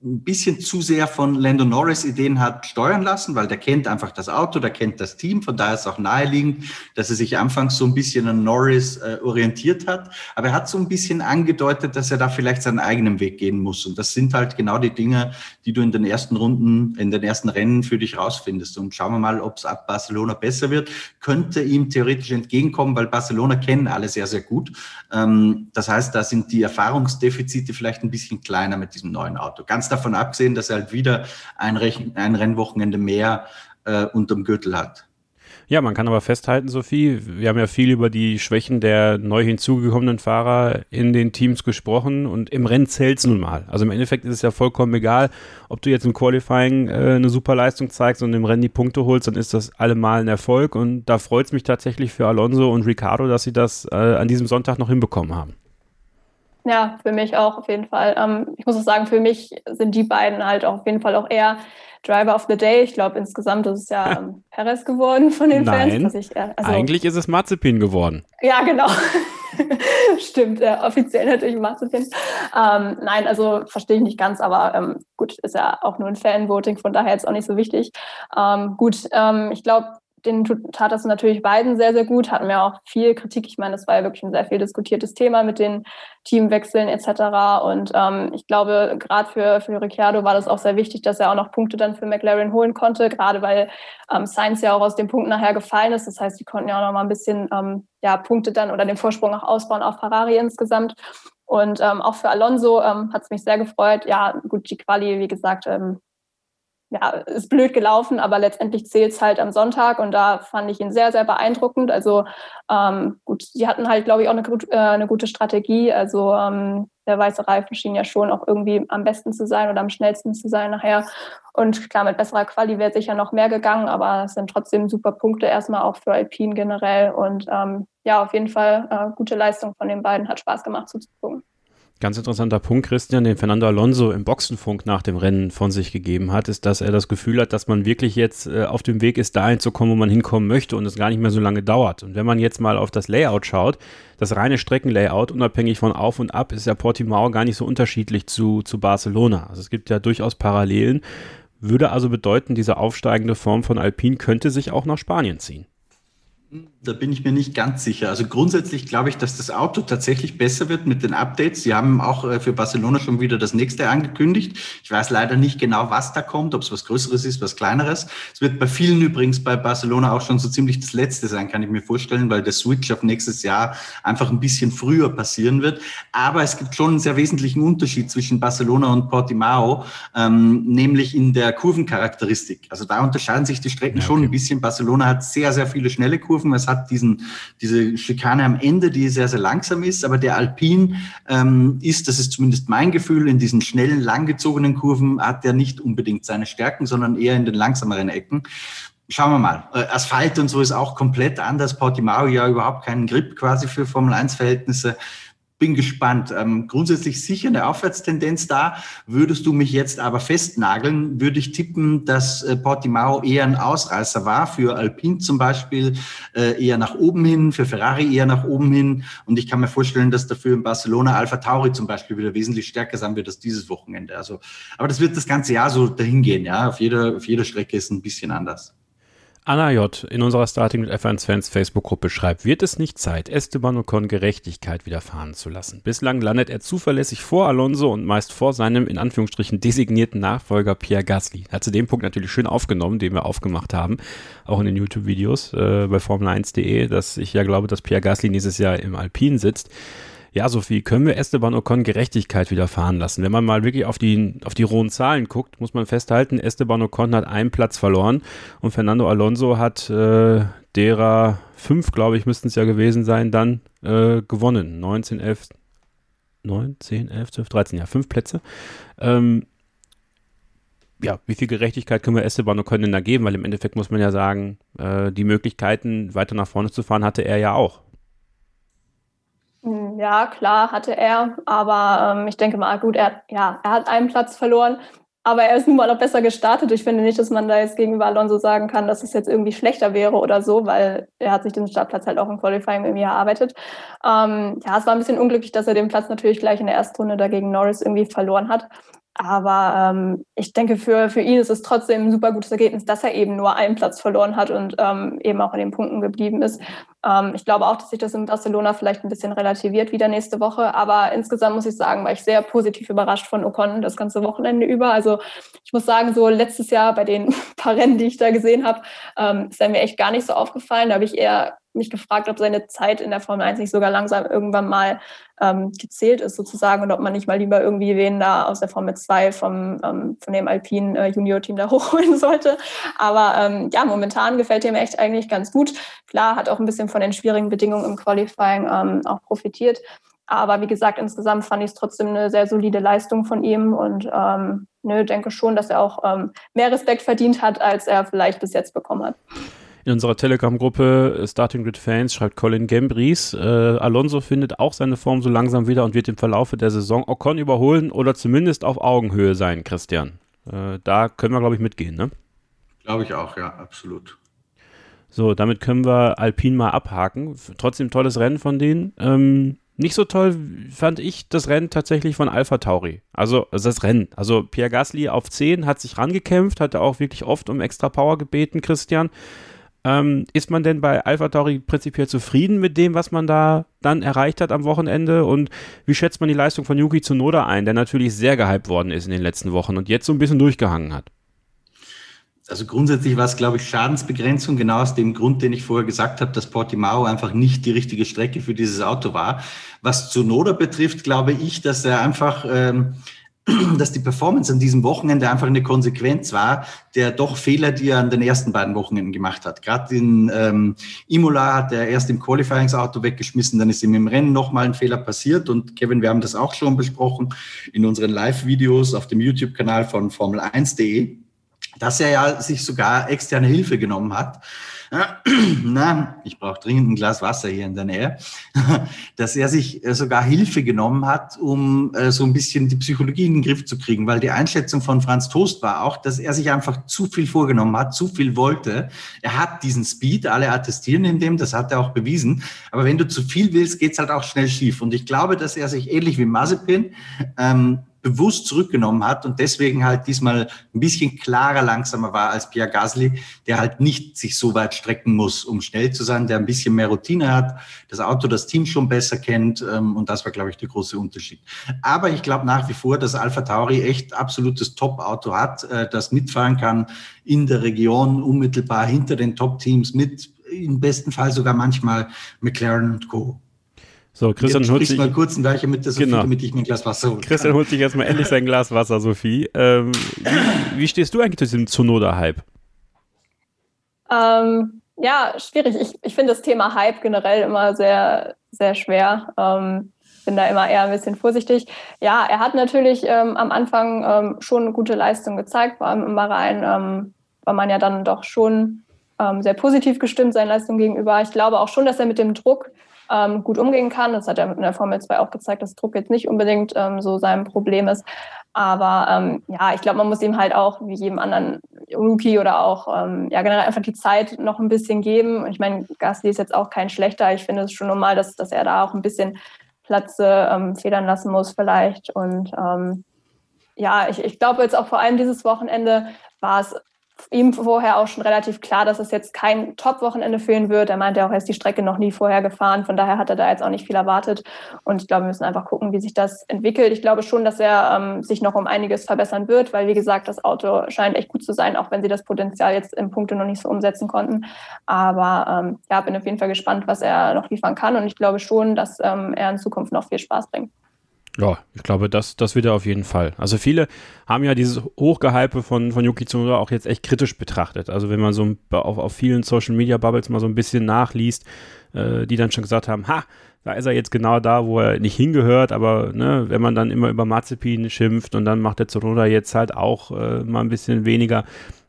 ein bisschen zu sehr von Lando Norris Ideen hat steuern lassen, weil der kennt einfach das Auto, der kennt das Team, von daher ist es auch naheliegend, dass er sich anfangs so ein bisschen an Norris äh, orientiert hat. Aber er hat so ein bisschen angedeutet, dass er da vielleicht seinen eigenen Weg gehen muss. Und das sind halt genau die Dinge, die du in den ersten Runden, in den ersten Rennen für dich rausfindest. Und schauen wir mal, ob es ab Barcelona besser wird. Könnte ihm theoretisch entgegenkommen, weil Barcelona kennen alle sehr, sehr gut. Ähm, das heißt, da sind die Erfahrungsdefizite vielleicht ein bisschen kleiner mit diesem neuen Auto. Ganz davon abgesehen, dass er halt wieder ein, Rech ein Rennwochenende mehr äh, unterm Gürtel hat. Ja, man kann aber festhalten, Sophie, wir haben ja viel über die Schwächen der neu hinzugekommenen Fahrer in den Teams gesprochen und im Rennen zählt es nun mal. Also im Endeffekt ist es ja vollkommen egal, ob du jetzt im Qualifying äh, eine super Leistung zeigst und im Rennen die Punkte holst, dann ist das allemal ein Erfolg und da freut es mich tatsächlich für Alonso und Ricardo, dass sie das äh, an diesem Sonntag noch hinbekommen haben. Ja, für mich auch auf jeden Fall. Ähm, ich muss auch sagen, für mich sind die beiden halt auch auf jeden Fall auch eher Driver of the Day. Ich glaube, insgesamt ist es ja ähm, Perez geworden von den Nein, Fans. Ich, äh, also, eigentlich ist es Mazepin geworden. Ja, genau. Stimmt, äh, offiziell natürlich Mazepin. Ähm, nein, also verstehe ich nicht ganz, aber ähm, gut, ist ja auch nur ein Fan-Voting, von daher jetzt auch nicht so wichtig. Ähm, gut, ähm, ich glaube, den tat das natürlich beiden sehr, sehr gut, hatten wir auch viel Kritik. Ich meine, das war ja wirklich ein sehr viel diskutiertes Thema mit den Teamwechseln etc. Und ähm, ich glaube, gerade für, für Ricciardo war das auch sehr wichtig, dass er auch noch Punkte dann für McLaren holen konnte, gerade weil ähm, Sainz ja auch aus dem Punkt nachher gefallen ist. Das heißt, die konnten ja auch noch mal ein bisschen ähm, ja, Punkte dann oder den Vorsprung auch ausbauen auf Ferrari insgesamt. Und ähm, auch für Alonso ähm, hat es mich sehr gefreut. Ja, gut, die Quali, wie gesagt, ähm, ja, ist blöd gelaufen, aber letztendlich zählt es halt am Sonntag und da fand ich ihn sehr, sehr beeindruckend. Also ähm, gut, die hatten halt, glaube ich, auch eine, äh, eine, gute Strategie. Also ähm, der weiße Reifen schien ja schon auch irgendwie am besten zu sein oder am schnellsten zu sein nachher. Und klar, mit besserer Quali wäre sicher noch mehr gegangen, aber es sind trotzdem super Punkte erstmal auch für Alpine generell. Und ähm, ja, auf jeden Fall äh, gute Leistung von den beiden, hat Spaß gemacht zuzugucken. Ganz interessanter Punkt, Christian, den Fernando Alonso im Boxenfunk nach dem Rennen von sich gegeben hat, ist, dass er das Gefühl hat, dass man wirklich jetzt äh, auf dem Weg ist, dahin zu kommen, wo man hinkommen möchte und es gar nicht mehr so lange dauert. Und wenn man jetzt mal auf das Layout schaut, das reine Streckenlayout, unabhängig von Auf und Ab, ist ja Portimao gar nicht so unterschiedlich zu, zu Barcelona. Also es gibt ja durchaus Parallelen. Würde also bedeuten, diese aufsteigende Form von Alpine könnte sich auch nach Spanien ziehen. Da bin ich mir nicht ganz sicher. Also grundsätzlich glaube ich, dass das Auto tatsächlich besser wird mit den Updates. Sie haben auch äh, für Barcelona schon wieder das nächste angekündigt. Ich weiß leider nicht genau, was da kommt, ob es was Größeres ist, was Kleineres. Es wird bei vielen übrigens bei Barcelona auch schon so ziemlich das Letzte sein, kann ich mir vorstellen, weil der Switch auf nächstes Jahr einfach ein bisschen früher passieren wird. Aber es gibt schon einen sehr wesentlichen Unterschied zwischen Barcelona und Portimao, ähm, nämlich in der Kurvencharakteristik. Also da unterscheiden sich die Strecken ja, okay. schon ein bisschen. Barcelona hat sehr, sehr viele schnelle Kurven Kurven. Es hat diesen, diese Schikane am Ende, die sehr, sehr langsam ist. Aber der Alpin ähm, ist, das ist zumindest mein Gefühl, in diesen schnellen, langgezogenen Kurven hat er nicht unbedingt seine Stärken, sondern eher in den langsameren Ecken. Schauen wir mal. Äh, Asphalt und so ist auch komplett anders. Portimao ja überhaupt keinen Grip quasi für Formel 1 Verhältnisse bin gespannt. Ähm, grundsätzlich sicher eine Aufwärtstendenz da. Würdest du mich jetzt aber festnageln, würde ich tippen, dass äh, Portimao eher ein Ausreißer war, für Alpine zum Beispiel äh, eher nach oben hin, für Ferrari eher nach oben hin. Und ich kann mir vorstellen, dass dafür in Barcelona Alpha Tauri zum Beispiel wieder wesentlich stärker sein wird als dieses Wochenende. Also, aber das wird das ganze Jahr so dahin gehen. Ja, auf jeder, auf jeder Strecke ist ein bisschen anders. Anna J. in unserer Starting mit F1 Fans Facebook-Gruppe schreibt, wird es nicht Zeit, Esteban Ocon Gerechtigkeit widerfahren zu lassen? Bislang landet er zuverlässig vor Alonso und meist vor seinem in Anführungsstrichen designierten Nachfolger Pierre Gasly. Er hat zu dem Punkt natürlich schön aufgenommen, den wir aufgemacht haben, auch in den YouTube-Videos äh, bei Formel1.de, dass ich ja glaube, dass Pierre Gasly nächstes Jahr im Alpin sitzt. Ja, Sophie, können wir Esteban Ocon Gerechtigkeit widerfahren lassen? Wenn man mal wirklich auf die, auf die rohen Zahlen guckt, muss man festhalten, Esteban Ocon hat einen Platz verloren und Fernando Alonso hat äh, derer fünf, glaube ich, müssten es ja gewesen sein, dann äh, gewonnen. 19, 11, 9, 10, 11, 12, 13, ja, fünf Plätze. Ähm, ja, wie viel Gerechtigkeit können wir Esteban Ocon denn da geben? Weil im Endeffekt muss man ja sagen, äh, die Möglichkeiten, weiter nach vorne zu fahren, hatte er ja auch. Hm, ja, klar hatte er, aber ähm, ich denke mal, gut, er, ja, er hat einen Platz verloren, aber er ist nun mal noch besser gestartet. Ich finde nicht, dass man da jetzt gegenüber Alonso sagen kann, dass es jetzt irgendwie schlechter wäre oder so, weil er hat sich den Startplatz halt auch im Qualifying irgendwie erarbeitet. Ähm, ja, es war ein bisschen unglücklich, dass er den Platz natürlich gleich in der ersten Runde dagegen Norris irgendwie verloren hat. Aber ähm, ich denke, für, für ihn ist es trotzdem ein super gutes Ergebnis, dass er eben nur einen Platz verloren hat und ähm, eben auch in den Punkten geblieben ist. Ähm, ich glaube auch, dass sich das in Barcelona vielleicht ein bisschen relativiert wieder nächste Woche. Aber insgesamt muss ich sagen, war ich sehr positiv überrascht von Ocon das ganze Wochenende über. Also ich muss sagen, so letztes Jahr bei den paar Rennen, die ich da gesehen habe, ähm, ist er mir echt gar nicht so aufgefallen. Da habe ich eher mich gefragt, ob seine Zeit in der Formel 1 nicht sogar langsam irgendwann mal ähm, gezählt ist sozusagen und ob man nicht mal lieber irgendwie wen da aus der Formel 2 vom, ähm, von dem Alpine äh, Junior-Team da hochholen sollte. Aber ähm, ja, momentan gefällt mir echt eigentlich ganz gut. Klar, hat auch ein bisschen von den schwierigen Bedingungen im Qualifying ähm, auch profitiert. Aber wie gesagt, insgesamt fand ich es trotzdem eine sehr solide Leistung von ihm und ähm, ne, denke schon, dass er auch ähm, mehr Respekt verdient hat, als er vielleicht bis jetzt bekommen hat. In unserer Telegram-Gruppe äh, Starting Grid Fans schreibt Colin Gembries, äh, Alonso findet auch seine Form so langsam wieder und wird im Verlaufe der Saison Ocon überholen oder zumindest auf Augenhöhe sein, Christian. Äh, da können wir, glaube ich, mitgehen, ne? Glaube ich auch, ja, absolut. So, damit können wir Alpine mal abhaken. Trotzdem tolles Rennen von denen. Ähm, nicht so toll fand ich das Rennen tatsächlich von Alpha Tauri. Also das Rennen. Also Pierre Gasly auf 10 hat sich rangekämpft, hatte auch wirklich oft um extra Power gebeten, Christian. Ähm, ist man denn bei Alpha Tauri prinzipiell zufrieden mit dem, was man da dann erreicht hat am Wochenende? Und wie schätzt man die Leistung von Yuki Tsunoda ein, der natürlich sehr gehypt worden ist in den letzten Wochen und jetzt so ein bisschen durchgehangen hat? Also grundsätzlich war es, glaube ich, Schadensbegrenzung, genau aus dem Grund, den ich vorher gesagt habe, dass Portimao einfach nicht die richtige Strecke für dieses Auto war. Was Tsunoda betrifft, glaube ich, dass er einfach ähm, dass die Performance an diesem Wochenende einfach eine Konsequenz war der doch Fehler, die er an den ersten beiden Wochenenden gemacht hat. Gerade in ähm, Imola hat er erst im Qualifying Auto weggeschmissen, dann ist ihm im Rennen nochmal ein Fehler passiert. Und Kevin, wir haben das auch schon besprochen in unseren Live-Videos auf dem YouTube-Kanal von Formel1.de, dass er ja sich sogar externe Hilfe genommen hat na, ich brauche dringend ein Glas Wasser hier in der Nähe, dass er sich äh, sogar Hilfe genommen hat, um äh, so ein bisschen die Psychologie in den Griff zu kriegen, weil die Einschätzung von Franz Toast war auch, dass er sich einfach zu viel vorgenommen hat, zu viel wollte. Er hat diesen Speed, alle attestieren in dem, das hat er auch bewiesen. Aber wenn du zu viel willst, geht's halt auch schnell schief. Und ich glaube, dass er sich ähnlich wie Mazepin ähm, bewusst zurückgenommen hat und deswegen halt diesmal ein bisschen klarer langsamer war als Pierre Gasly, der halt nicht sich so weit strecken muss, um schnell zu sein, der ein bisschen mehr Routine hat, das Auto, das Team schon besser kennt ähm, und das war, glaube ich, der große Unterschied. Aber ich glaube nach wie vor, dass Alpha Tauri echt absolutes Top-Auto hat, äh, das mitfahren kann in der Region, unmittelbar hinter den Top-Teams mit, im besten Fall sogar manchmal McLaren und Co. So, Christian holt sich mal kurz ein Weiche mit der Sophie, Genau. damit ich mir ein Glas Wasser holen Christian holt sich erstmal endlich sein Glas Wasser, Sophie. Ähm, wie, wie stehst du eigentlich zu diesem Tsunoda-Hype? Ähm, ja, schwierig. Ich, ich finde das Thema Hype generell immer sehr, sehr schwer. Ähm, bin da immer eher ein bisschen vorsichtig. Ja, er hat natürlich ähm, am Anfang ähm, schon eine gute Leistung gezeigt, vor allem im Bahrain ähm, war man ja dann doch schon ähm, sehr positiv gestimmt seinen Leistungen gegenüber. Ich glaube auch schon, dass er mit dem Druck ähm, gut umgehen kann. Das hat er in der Formel 2 auch gezeigt, dass Druck jetzt nicht unbedingt ähm, so sein Problem ist. Aber ähm, ja, ich glaube, man muss ihm halt auch wie jedem anderen Rookie oder auch ähm, ja generell einfach die Zeit noch ein bisschen geben. Und ich meine, Gasly ist jetzt auch kein schlechter. Ich finde es schon normal, dass, dass er da auch ein bisschen Platz ähm, federn lassen muss vielleicht. Und ähm, ja, ich, ich glaube jetzt auch vor allem dieses Wochenende war es ihm vorher auch schon relativ klar, dass es jetzt kein Top-Wochenende ihn wird. Er meinte auch, er ist die Strecke noch nie vorher gefahren. Von daher hat er da jetzt auch nicht viel erwartet. Und ich glaube, wir müssen einfach gucken, wie sich das entwickelt. Ich glaube schon, dass er ähm, sich noch um einiges verbessern wird, weil, wie gesagt, das Auto scheint echt gut zu sein, auch wenn sie das Potenzial jetzt im Punkte noch nicht so umsetzen konnten. Aber ähm, ja, bin auf jeden Fall gespannt, was er noch liefern kann. Und ich glaube schon, dass ähm, er in Zukunft noch viel Spaß bringt. Ja, ich glaube, das, das wird er auf jeden Fall. Also viele haben ja dieses Hochgehype von, von Yuki Tsunoda auch jetzt echt kritisch betrachtet. Also wenn man so auf, auf vielen Social Media Bubbles mal so ein bisschen nachliest, äh, die dann schon gesagt haben, ha, da ist er jetzt genau da, wo er nicht hingehört, aber ne, wenn man dann immer über Mazepin schimpft und dann macht der Tsunoda jetzt halt auch äh, mal ein bisschen weniger.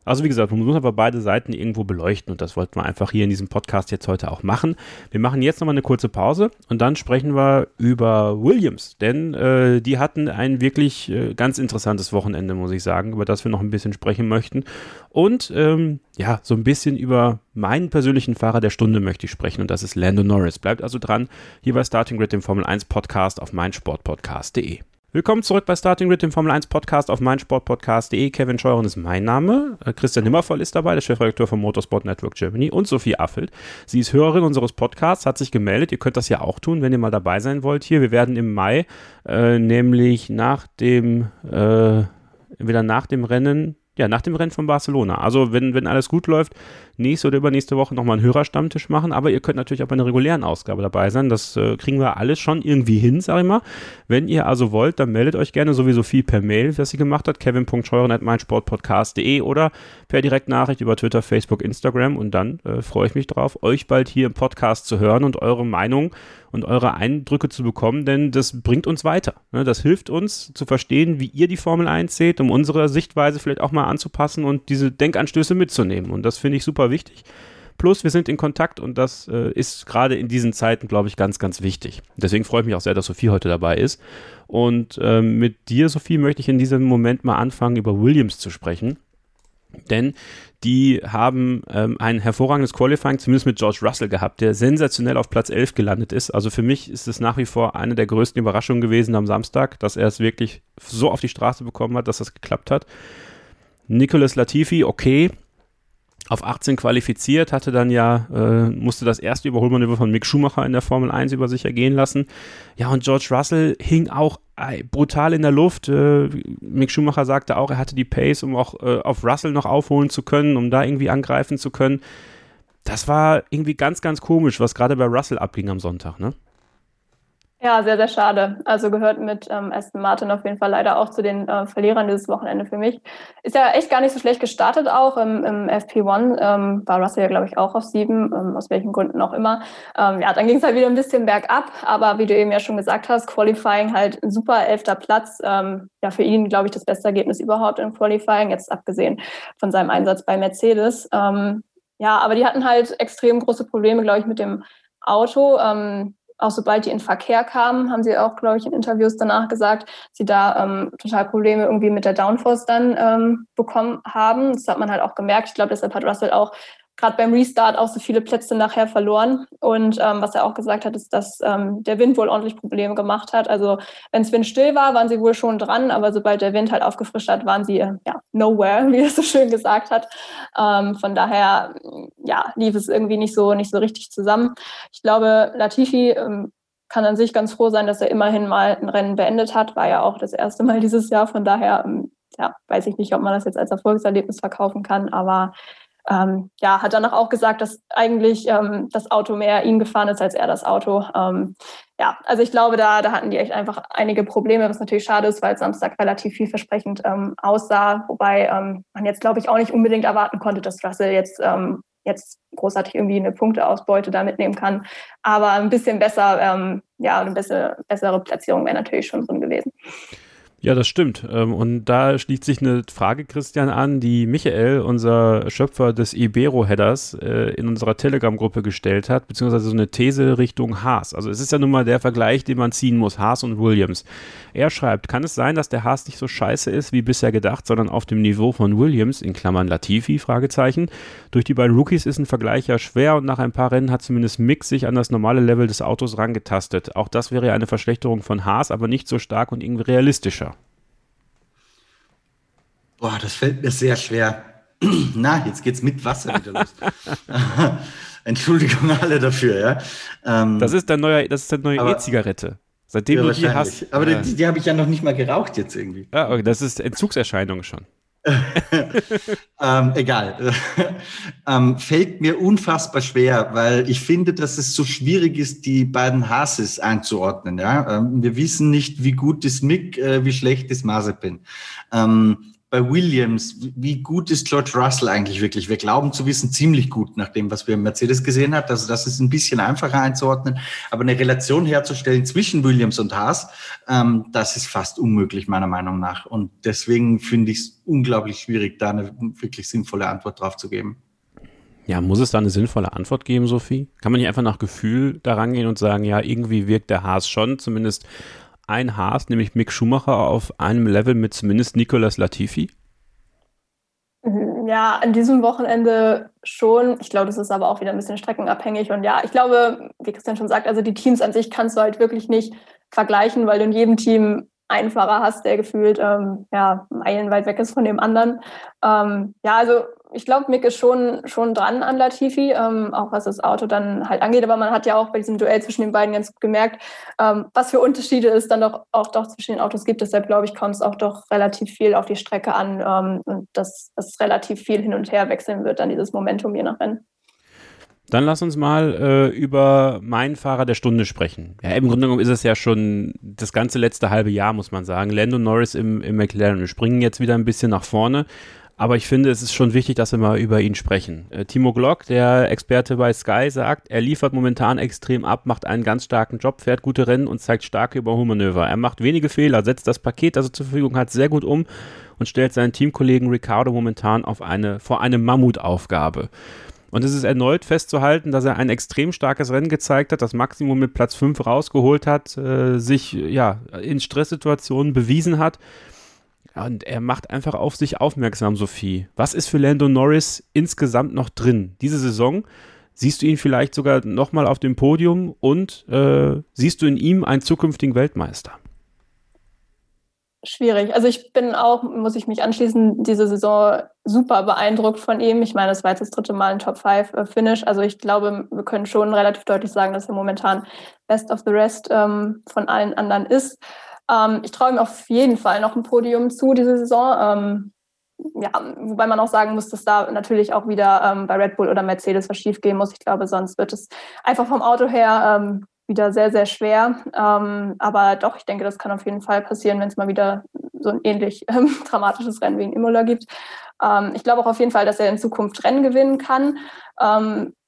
Also wie gesagt, man muss aber beide Seiten irgendwo beleuchten und das wollten wir einfach hier in diesem Podcast jetzt heute auch machen. Wir machen jetzt nochmal eine kurze Pause und dann sprechen wir über Williams, denn äh, die hatten ein wirklich äh, ganz interessantes Wochenende, muss ich sagen, über das wir noch ein bisschen sprechen möchten. Und ähm, ja, so ein bisschen über meinen persönlichen Fahrer der Stunde möchte ich sprechen und das ist Lando Norris. Bleibt also dran, hier bei Starting Grid, dem Formel 1 Podcast auf meinsportpodcast.de. Willkommen zurück bei Starting Grid, dem Formel 1 Podcast auf meinsportpodcast.de. Kevin Scheuren ist mein Name. Äh, Christian Nimmervoll ist dabei, der Chefredakteur vom Motorsport Network Germany und Sophie Affelt. Sie ist Hörerin unseres Podcasts, hat sich gemeldet. Ihr könnt das ja auch tun, wenn ihr mal dabei sein wollt hier. Wir werden im Mai, äh, nämlich nach dem, äh, entweder nach dem Rennen, ja, nach dem Rennen von Barcelona. Also wenn, wenn alles gut läuft, nächste oder übernächste Woche nochmal einen Hörerstammtisch machen, aber ihr könnt natürlich auch bei einer regulären Ausgabe dabei sein. Das äh, kriegen wir alles schon irgendwie hin, sag ich mal. Wenn ihr also wollt, dann meldet euch gerne sowieso viel per Mail, was sie gemacht hat, kevin.scheuren.meinsportpodcast.de oder per Direktnachricht über Twitter, Facebook, Instagram und dann äh, freue ich mich drauf, euch bald hier im Podcast zu hören und eure Meinung und eure Eindrücke zu bekommen, denn das bringt uns weiter. Ne? Das hilft uns zu verstehen, wie ihr die Formel 1 seht, um unsere Sichtweise vielleicht auch mal anzupassen und diese Denkanstöße mitzunehmen. Und das finde ich super wichtig. Plus, wir sind in Kontakt und das äh, ist gerade in diesen Zeiten, glaube ich, ganz, ganz wichtig. Deswegen freue ich mich auch sehr, dass Sophie heute dabei ist. Und ähm, mit dir, Sophie, möchte ich in diesem Moment mal anfangen, über Williams zu sprechen. Denn die haben ähm, ein hervorragendes Qualifying, zumindest mit George Russell gehabt, der sensationell auf Platz 11 gelandet ist. Also für mich ist es nach wie vor eine der größten Überraschungen gewesen am Samstag, dass er es wirklich so auf die Straße bekommen hat, dass das geklappt hat. Nicholas Latifi, okay, auf 18 qualifiziert, hatte dann ja, äh, musste das erste Überholmanöver von Mick Schumacher in der Formel 1 über sich ergehen lassen. Ja, und George Russell hing auch äh, brutal in der Luft. Äh, Mick Schumacher sagte auch, er hatte die Pace, um auch äh, auf Russell noch aufholen zu können, um da irgendwie angreifen zu können. Das war irgendwie ganz, ganz komisch, was gerade bei Russell abging am Sonntag, ne? Ja, sehr, sehr schade. Also gehört mit ähm, Aston Martin auf jeden Fall leider auch zu den äh, Verlierern dieses Wochenende für mich. Ist ja echt gar nicht so schlecht gestartet auch im, im FP1. Ähm, war Russell ja, glaube ich, auch auf sieben, ähm, aus welchen Gründen auch immer. Ähm, ja, dann ging es halt wieder ein bisschen bergab, aber wie du eben ja schon gesagt hast, Qualifying halt super elfter Platz. Ähm, ja, für ihn, glaube ich, das beste Ergebnis überhaupt im Qualifying, jetzt abgesehen von seinem Einsatz bei Mercedes. Ähm, ja, aber die hatten halt extrem große Probleme, glaube ich, mit dem Auto. Ähm, auch sobald die in Verkehr kamen, haben sie auch, glaube ich, in Interviews danach gesagt, sie da ähm, total Probleme irgendwie mit der Downforce dann ähm, bekommen haben. Das hat man halt auch gemerkt. Ich glaube, deshalb hat Russell auch gerade beim Restart auch so viele Plätze nachher verloren. Und ähm, was er auch gesagt hat, ist, dass ähm, der Wind wohl ordentlich Probleme gemacht hat. Also wenn es windstill war, waren sie wohl schon dran, aber sobald der Wind halt aufgefrischt hat, waren sie äh, ja nowhere, wie er so schön gesagt hat. Ähm, von daher ja lief es irgendwie nicht so nicht so richtig zusammen. Ich glaube, Latifi ähm, kann an sich ganz froh sein, dass er immerhin mal ein Rennen beendet hat. War ja auch das erste Mal dieses Jahr. Von daher ähm, ja, weiß ich nicht, ob man das jetzt als Erfolgserlebnis verkaufen kann, aber ähm, ja, hat danach auch gesagt, dass eigentlich ähm, das Auto mehr ihn gefahren ist als er das Auto. Ähm, ja, also ich glaube, da, da hatten die echt einfach einige Probleme, was natürlich schade ist, weil Samstag relativ vielversprechend ähm, aussah, wobei ähm, man jetzt, glaube ich, auch nicht unbedingt erwarten konnte, dass Russell jetzt ähm, jetzt großartig irgendwie eine Punkteausbeute da mitnehmen kann. Aber ein bisschen besser, ja, eine bessere, bessere Platzierung wäre natürlich schon drin gewesen. Ja, das stimmt. Ähm, und da schließt sich eine Frage, Christian, an, die Michael, unser Schöpfer des Ibero-Headers, äh, in unserer Telegram-Gruppe gestellt hat, beziehungsweise so eine These Richtung Haas. Also es ist ja nun mal der Vergleich, den man ziehen muss, Haas und Williams. Er schreibt, kann es sein, dass der Haas nicht so scheiße ist, wie bisher gedacht, sondern auf dem Niveau von Williams, in Klammern Latifi, Fragezeichen. Durch die beiden Rookies ist ein Vergleich ja schwer und nach ein paar Rennen hat zumindest Mick sich an das normale Level des Autos rangetastet. Auch das wäre eine Verschlechterung von Haas, aber nicht so stark und irgendwie realistischer. Boah, das fällt mir sehr schwer. Na, jetzt geht's mit Wasser wieder los. Entschuldigung alle dafür, ja. Ähm, das ist der neue, das ist der neue E-Zigarette. Seitdem ja, du die hast. Aber ja. die, die habe ich ja noch nicht mal geraucht jetzt irgendwie. Ja, okay, das ist Entzugserscheinung schon. ähm, egal. ähm, fällt mir unfassbar schwer, weil ich finde, dass es so schwierig ist, die beiden Hases einzuordnen. Ja? Ähm, wir wissen nicht, wie gut ist Mick, äh, wie schlecht ist Mazepin. Bei Williams, wie gut ist George Russell eigentlich wirklich? Wir glauben zu wissen, ziemlich gut nach dem, was wir im Mercedes gesehen hat. Also das ist ein bisschen einfacher einzuordnen. Aber eine Relation herzustellen zwischen Williams und Haas, ähm, das ist fast unmöglich, meiner Meinung nach. Und deswegen finde ich es unglaublich schwierig, da eine wirklich sinnvolle Antwort drauf zu geben. Ja, muss es da eine sinnvolle Antwort geben, Sophie? Kann man nicht einfach nach Gefühl daran gehen und sagen, ja, irgendwie wirkt der Haas schon, zumindest ein Haas, nämlich Mick Schumacher, auf einem Level mit zumindest Nicolas Latifi? Mhm, ja, an diesem Wochenende schon. Ich glaube, das ist aber auch wieder ein bisschen streckenabhängig. Und ja, ich glaube, wie Christian schon sagt, also die Teams an sich kannst du halt wirklich nicht vergleichen, weil du in jedem Team einen Fahrer hast, der gefühlt ähm, ja, meilenweit weg ist von dem anderen. Ähm, ja, also ich glaube, Mick ist schon, schon dran an Latifi, ähm, auch was das Auto dann halt angeht. Aber man hat ja auch bei diesem Duell zwischen den beiden ganz gut gemerkt, ähm, was für Unterschiede es dann doch auch doch zwischen den Autos gibt. Deshalb glaube ich, kommt es auch doch relativ viel auf die Strecke an ähm, und dass es relativ viel hin und her wechseln wird, dann dieses Momentum je nach Rennen. Dann lass uns mal äh, über meinen Fahrer der Stunde sprechen. Ja, im Grunde genommen ist es ja schon das ganze letzte halbe Jahr, muss man sagen. Lando Norris im, im McLaren. Wir springen jetzt wieder ein bisschen nach vorne. Aber ich finde, es ist schon wichtig, dass wir mal über ihn sprechen. Äh, Timo Glock, der Experte bei Sky, sagt, er liefert momentan extrem ab, macht einen ganz starken Job, fährt gute Rennen und zeigt starke Überholmanöver. Er macht wenige Fehler, setzt das Paket, das er zur Verfügung hat, sehr gut um und stellt seinen Teamkollegen Ricardo momentan auf eine, vor eine Mammutaufgabe. Und es ist erneut festzuhalten, dass er ein extrem starkes Rennen gezeigt hat, das Maximum mit Platz 5 rausgeholt hat, äh, sich ja in Stresssituationen bewiesen hat und er macht einfach auf sich aufmerksam, Sophie. Was ist für Lando Norris insgesamt noch drin? Diese Saison siehst du ihn vielleicht sogar nochmal auf dem Podium und äh, siehst du in ihm einen zukünftigen Weltmeister? Schwierig. Also ich bin auch, muss ich mich anschließen, diese Saison super beeindruckt von ihm. Ich meine, das war jetzt das dritte Mal ein Top-5-Finish. Also ich glaube, wir können schon relativ deutlich sagen, dass er momentan Best of the Rest ähm, von allen anderen ist. Ähm, ich traue ihm auf jeden Fall noch ein Podium zu diese Saison. Ähm, ja, wobei man auch sagen muss, dass da natürlich auch wieder ähm, bei Red Bull oder Mercedes was schief gehen muss. Ich glaube, sonst wird es einfach vom Auto her ähm, wieder sehr, sehr schwer. Ähm, aber doch, ich denke, das kann auf jeden Fall passieren, wenn es mal wieder so ein ähnlich ähm, dramatisches Rennen wie in Imola gibt. Ich glaube auch auf jeden Fall, dass er in Zukunft Rennen gewinnen kann.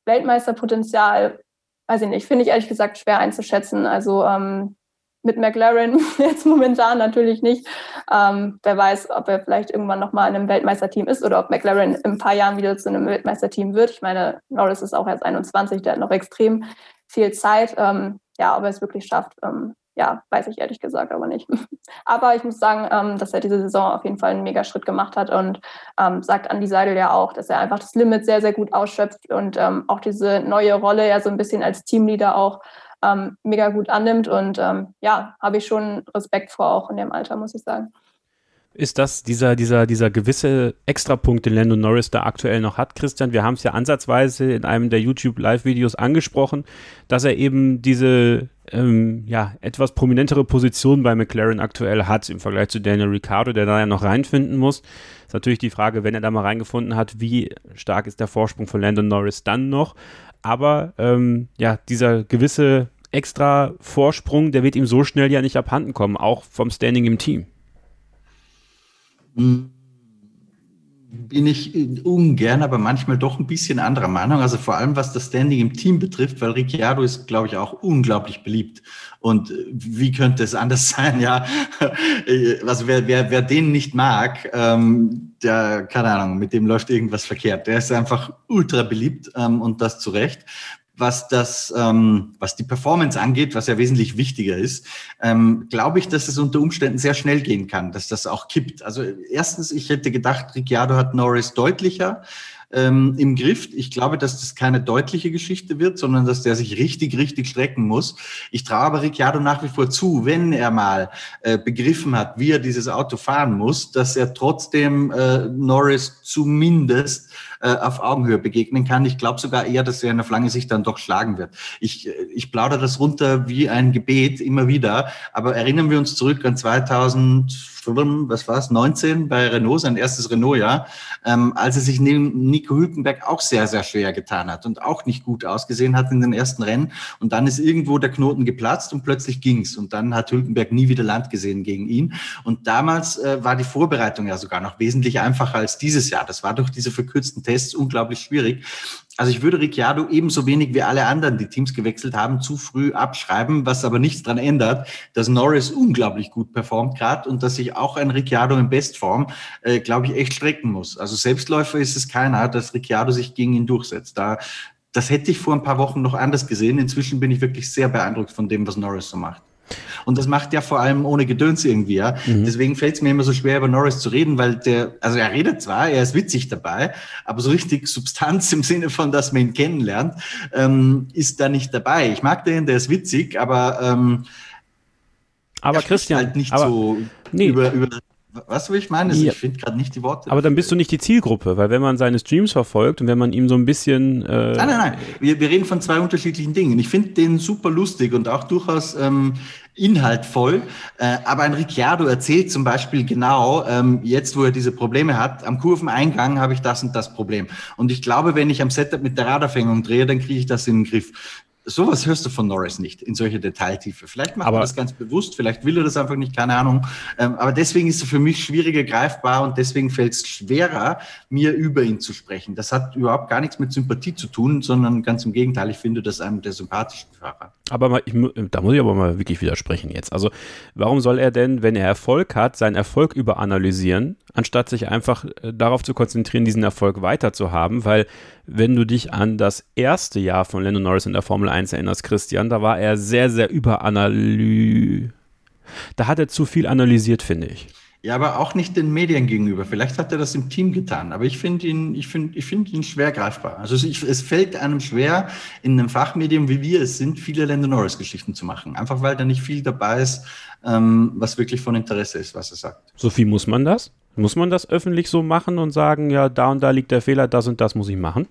Weltmeisterpotenzial, weiß ich nicht, finde ich ehrlich gesagt schwer einzuschätzen. Also ähm, mit McLaren jetzt momentan natürlich nicht. Ähm, wer weiß, ob er vielleicht irgendwann nochmal in einem Weltmeisterteam ist oder ob McLaren in ein paar Jahren wieder zu einem Weltmeisterteam wird. Ich meine, Norris ist auch erst 21, der hat noch extrem viel Zeit. Ähm, ja, ob er es wirklich schafft, ähm, ja, weiß ich ehrlich gesagt aber nicht. aber ich muss sagen, ähm, dass er diese Saison auf jeden Fall einen Megaschritt gemacht hat und ähm, sagt Andy Seidel ja auch, dass er einfach das Limit sehr, sehr gut ausschöpft und ähm, auch diese neue Rolle ja so ein bisschen als Teamleader auch ähm, mega gut annimmt. Und ähm, ja, habe ich schon Respekt vor, auch in dem Alter, muss ich sagen. Ist das dieser, dieser, dieser gewisse Extrapunkt, den Lando Norris da aktuell noch hat, Christian? Wir haben es ja ansatzweise in einem der YouTube-Live-Videos angesprochen, dass er eben diese ähm, ja, etwas prominentere Position bei McLaren aktuell hat im Vergleich zu Daniel Ricciardo, der da ja noch reinfinden muss. Ist natürlich die Frage, wenn er da mal reingefunden hat, wie stark ist der Vorsprung von Lando Norris dann noch? Aber ähm, ja, dieser gewisse extra Vorsprung, der wird ihm so schnell ja nicht abhanden kommen, auch vom Standing im Team. Bin ich ungern, aber manchmal doch ein bisschen anderer Meinung. Also vor allem, was das Standing im Team betrifft, weil Ricciardo ist, glaube ich, auch unglaublich beliebt. Und wie könnte es anders sein? Ja, also wer, wer, wer den nicht mag, ähm, der, keine Ahnung, mit dem läuft irgendwas verkehrt. Der ist einfach ultra beliebt ähm, und das zu Recht was das, ähm, was die Performance angeht, was ja wesentlich wichtiger ist, ähm, glaube ich, dass es unter Umständen sehr schnell gehen kann, dass das auch kippt. Also erstens, ich hätte gedacht, Ricciardo hat Norris deutlicher ähm, im Griff. Ich glaube, dass das keine deutliche Geschichte wird, sondern dass der sich richtig, richtig strecken muss. Ich traue aber Ricciardo nach wie vor zu, wenn er mal äh, begriffen hat, wie er dieses Auto fahren muss, dass er trotzdem äh, Norris zumindest äh, auf Augenhöhe begegnen kann. Ich glaube sogar eher, dass er auf lange Sicht dann doch schlagen wird. Ich, äh, ich plaudere das runter wie ein Gebet immer wieder, aber erinnern wir uns zurück an 2000 was war es, 19 bei Renault, sein erstes Renault-Jahr, ähm, als er sich neben Nico Hülkenberg auch sehr, sehr schwer getan hat und auch nicht gut ausgesehen hat in den ersten Rennen. Und dann ist irgendwo der Knoten geplatzt und plötzlich ging's. Und dann hat Hülkenberg nie wieder Land gesehen gegen ihn. Und damals äh, war die Vorbereitung ja sogar noch wesentlich einfacher als dieses Jahr. Das war durch diese verkürzten Tests unglaublich schwierig. Also ich würde Ricciardo ebenso wenig wie alle anderen, die Teams gewechselt haben, zu früh abschreiben, was aber nichts daran ändert, dass Norris unglaublich gut performt gerade und dass sich auch ein Ricciardo in Bestform, äh, glaube ich, echt strecken muss. Also Selbstläufer ist es keiner, dass Ricciardo sich gegen ihn durchsetzt. Da, das hätte ich vor ein paar Wochen noch anders gesehen. Inzwischen bin ich wirklich sehr beeindruckt von dem, was Norris so macht. Und das macht er vor allem ohne Gedöns irgendwie, ja. Mhm. Deswegen fällt es mir immer so schwer, über Norris zu reden, weil der, also er redet zwar, er ist witzig dabei, aber so richtig Substanz im Sinne von, dass man ihn kennenlernt, ähm, ist da nicht dabei. Ich mag den, der ist witzig, aber ähm, aber Christian, halt nicht aber, so nee. über, über was will ich meine? Ja. Ich finde gerade nicht die Worte. Aber dann bist du nicht die Zielgruppe, weil wenn man seine Streams verfolgt und wenn man ihm so ein bisschen. Äh nein, nein, nein. Wir, wir reden von zwei unterschiedlichen Dingen. Ich finde den super lustig und auch durchaus ähm, inhaltvoll. Äh, aber ein Ricciardo erzählt zum Beispiel genau, ähm, jetzt wo er diese Probleme hat, am Kurveneingang habe ich das und das Problem. Und ich glaube, wenn ich am Setup mit der Radarfängung drehe, dann kriege ich das in den Griff sowas hörst du von Norris nicht in solche Detailtiefe. Vielleicht macht aber er das ganz bewusst, vielleicht will er das einfach nicht, keine Ahnung. Ähm, aber deswegen ist er für mich schwieriger greifbar und deswegen fällt es schwerer, mir über ihn zu sprechen. Das hat überhaupt gar nichts mit Sympathie zu tun, sondern ganz im Gegenteil, ich finde das einem der sympathischen Fahrer. Aber ich, da muss ich aber mal wirklich widersprechen jetzt. Also warum soll er denn, wenn er Erfolg hat, seinen Erfolg überanalysieren, anstatt sich einfach äh, darauf zu konzentrieren, diesen Erfolg weiter zu haben? Weil wenn du dich an das erste Jahr von Lando Norris in der Formel 1 erinnerst, Christian, da war er sehr, sehr überanaly... Da hat er zu viel analysiert, finde ich. Ja, aber auch nicht den Medien gegenüber. Vielleicht hat er das im Team getan, aber ich finde ihn, ich finde, ich finde ihn schwer greifbar. Also ich, es fällt einem schwer, in einem Fachmedium wie wir es sind, viele Lando Norris Geschichten zu machen. Einfach weil da nicht viel dabei ist, ähm, was wirklich von Interesse ist, was er sagt. So viel muss man das? Muss man das öffentlich so machen und sagen, ja, da und da liegt der Fehler, das und das muss ich machen?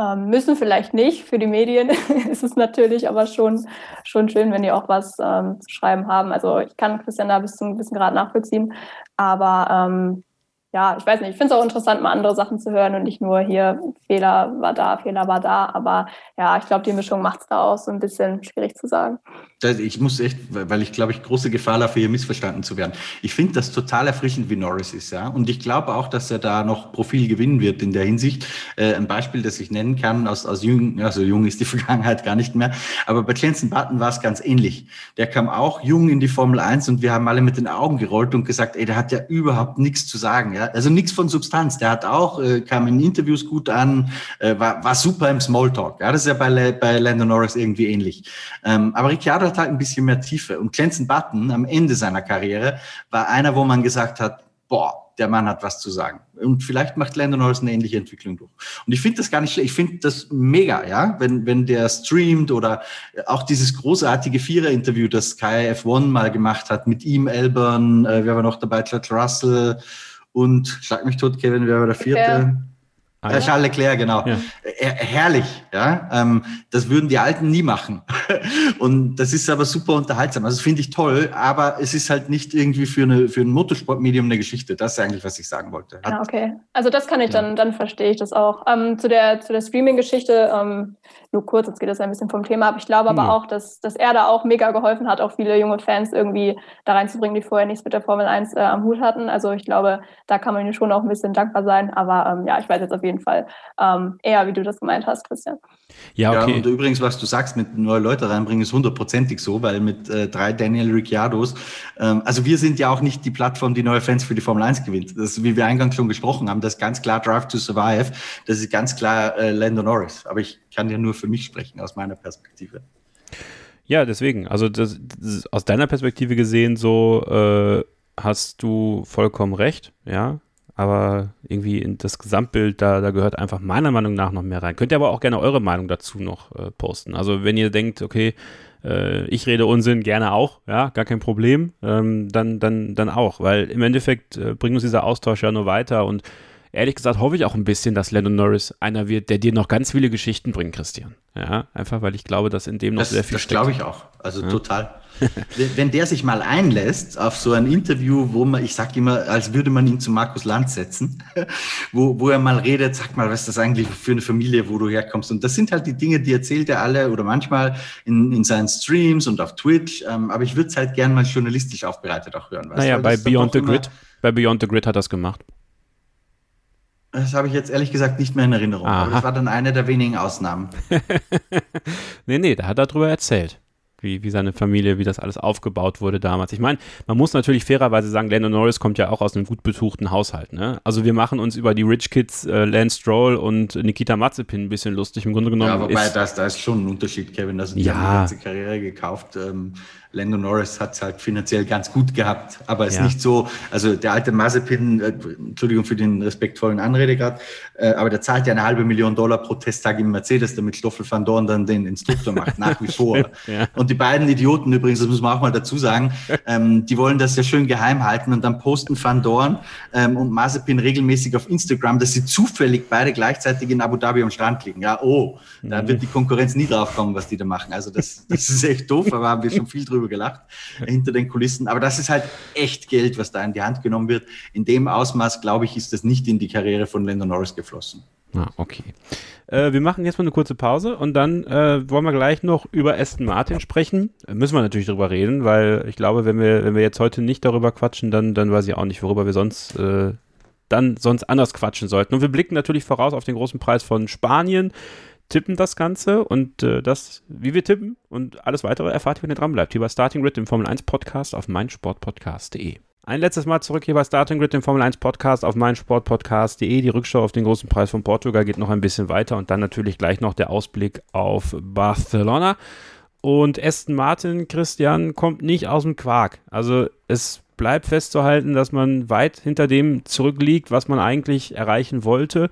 Ähm, müssen vielleicht nicht. Für die Medien ist es natürlich aber schon, schon schön, wenn die auch was ähm, zu schreiben haben. Also ich kann Christian da bis zu einem gewissen Grad nachvollziehen. Aber ähm, ja, ich weiß nicht, ich finde es auch interessant, mal andere Sachen zu hören und nicht nur hier, Fehler war da, Fehler war da. Aber ja, ich glaube, die Mischung macht es da auch so ein bisschen schwierig zu sagen. Ich muss echt, weil ich glaube, ich große Gefahr laufe, hier missverstanden zu werden. Ich finde das total erfrischend, wie Norris ist, ja. Und ich glaube auch, dass er da noch Profil gewinnen wird in der Hinsicht. Äh, ein Beispiel, das ich nennen kann, aus, aus jung, also jung ist die Vergangenheit gar nicht mehr. Aber bei Jensen Button war es ganz ähnlich. Der kam auch jung in die Formel 1 und wir haben alle mit den Augen gerollt und gesagt, ey, der hat ja überhaupt nichts zu sagen, ja. Also nichts von Substanz. Der hat auch, äh, kam in Interviews gut an, äh, war, war super im Smalltalk. Ja, das ist ja bei, bei Lando Norris irgendwie ähnlich. Ähm, aber Ricciardo hat halt ein bisschen mehr Tiefe. Und Clemson Button am Ende seiner Karriere war einer, wo man gesagt hat, boah, der Mann hat was zu sagen. Und vielleicht macht Lando Norris eine ähnliche Entwicklung durch. Und ich finde das gar nicht schlecht. Ich finde das mega, ja, wenn, wenn der streamt oder auch dieses großartige Vierer-Interview, das Sky F1 mal gemacht hat mit ihm, Elburn, äh, wer war noch dabei, George Russell und schlag mich tot, Kevin, wer war der vierte? Okay. Ah, ja. Charles Leclerc, genau. Ja. Herrlich, ja. Ähm, das würden die Alten nie machen. Und das ist aber super unterhaltsam. Also finde ich toll, aber es ist halt nicht irgendwie für, eine, für ein Motorsportmedium eine Geschichte. Das ist eigentlich, was ich sagen wollte. Hat, ja, okay. Also das kann ich dann, dann verstehe ich das auch. Ähm, zu der, zu der Streaming-Geschichte, ähm, nur kurz, jetzt geht das ein bisschen vom Thema ab. Ich glaube aber hm. auch, dass, dass er da auch mega geholfen hat, auch viele junge Fans irgendwie da reinzubringen, die vorher nichts mit der Formel 1 äh, am Hut hatten. Also ich glaube, da kann man ihm schon auch ein bisschen dankbar sein. Aber ähm, ja, ich weiß jetzt auf jeden Fall ähm, eher, wie du das gemeint hast, Christian. Ja, okay. Ja, und übrigens, was du sagst, mit neue Leute reinbringen, ist hundertprozentig so, weil mit äh, drei Daniel Ricciardos, ähm, also wir sind ja auch nicht die Plattform, die neue Fans für die Formel 1 gewinnt. Das, wie wir eingangs schon gesprochen haben, das ist ganz klar Drive to Survive, das ist ganz klar äh, Lando Norris. Aber ich kann ja nur für mich sprechen, aus meiner Perspektive. Ja, deswegen, also das, das, aus deiner Perspektive gesehen, so äh, hast du vollkommen recht, ja. Aber irgendwie in das Gesamtbild, da, da gehört einfach meiner Meinung nach noch mehr rein. Könnt ihr aber auch gerne eure Meinung dazu noch äh, posten. Also wenn ihr denkt, okay, äh, ich rede Unsinn, gerne auch, ja, gar kein Problem, ähm, dann, dann, dann auch. Weil im Endeffekt äh, bringt uns dieser Austausch ja nur weiter und ehrlich gesagt hoffe ich auch ein bisschen, dass Lennon Norris einer wird, der dir noch ganz viele Geschichten bringt, Christian. Ja, einfach weil ich glaube, dass in dem noch das, sehr viel Das glaube ich auch. Also ja. total. Wenn der sich mal einlässt auf so ein Interview, wo man, ich sage immer, als würde man ihn zu Markus Land setzen, wo, wo er mal redet, sag mal, was ist das eigentlich für eine Familie, wo du herkommst? Und das sind halt die Dinge, die erzählt er alle oder manchmal in, in seinen Streams und auf Twitch. Ähm, aber ich würde es halt gern mal journalistisch aufbereitet auch hören. Naja, bei Beyond the Grid, bei Beyond the Grid hat er das gemacht. Das habe ich jetzt ehrlich gesagt nicht mehr in Erinnerung. Aha. Aber das war dann eine der wenigen Ausnahmen. nee, nee, da hat er drüber erzählt wie, wie seine Familie, wie das alles aufgebaut wurde damals. Ich meine, man muss natürlich fairerweise sagen, Lando Norris kommt ja auch aus einem gut betuchten Haushalt. Ne? Also wir machen uns über die Rich Kids, äh, Lance Stroll und Nikita Mazepin ein bisschen lustig. Im Grunde genommen. Ja, wobei ist, das, da ist schon ein Unterschied, Kevin. Das sind ja die ganze Karriere gekauft. Ähm, Lando Norris hat es halt finanziell ganz gut gehabt, aber es ist ja. nicht so, also der alte Mazepin, äh, Entschuldigung für den respektvollen Anrede gerade, äh, aber der zahlt ja eine halbe Million Dollar pro Testtag im Mercedes, damit Stoffel van Dorn dann den Instruktor macht, nach wie vor. ja. Und die beiden Idioten übrigens, das muss man auch mal dazu sagen, ähm, die wollen das ja schön geheim halten und dann posten van Dorn ähm, und Mazepin regelmäßig auf Instagram, dass sie zufällig beide gleichzeitig in Abu Dhabi am Strand liegen. Ja, oh, da mhm. wird die Konkurrenz nie drauf kommen, was die da machen. Also das, das ist echt doof, aber haben wir schon viel drüber drüber gelacht hinter den Kulissen. Aber das ist halt echt Geld, was da in die Hand genommen wird. In dem Ausmaß, glaube ich, ist das nicht in die Karriere von Lando Norris geflossen. Ah, okay. Äh, wir machen jetzt mal eine kurze Pause und dann äh, wollen wir gleich noch über Aston Martin sprechen. Äh, müssen wir natürlich darüber reden, weil ich glaube, wenn wir, wenn wir jetzt heute nicht darüber quatschen, dann, dann weiß ich auch nicht, worüber wir sonst äh, dann sonst anders quatschen sollten. Und wir blicken natürlich voraus auf den großen Preis von Spanien tippen das Ganze und äh, das, wie wir tippen und alles weitere erfahrt ihr, wenn ihr dran bleibt. Hier bei Starting Grid, dem Formel 1 Podcast auf meinsportpodcast.de. Ein letztes Mal zurück hier bei Starting Grid, dem Formel 1 Podcast auf meinsportpodcast.de. Die Rückschau auf den großen Preis von Portugal geht noch ein bisschen weiter und dann natürlich gleich noch der Ausblick auf Barcelona. Und Aston Martin, Christian, kommt nicht aus dem Quark. Also es bleibt festzuhalten, dass man weit hinter dem zurückliegt, was man eigentlich erreichen wollte.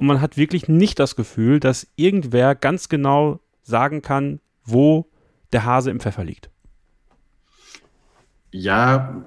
Und man hat wirklich nicht das Gefühl, dass irgendwer ganz genau sagen kann, wo der Hase im Pfeffer liegt. Ja,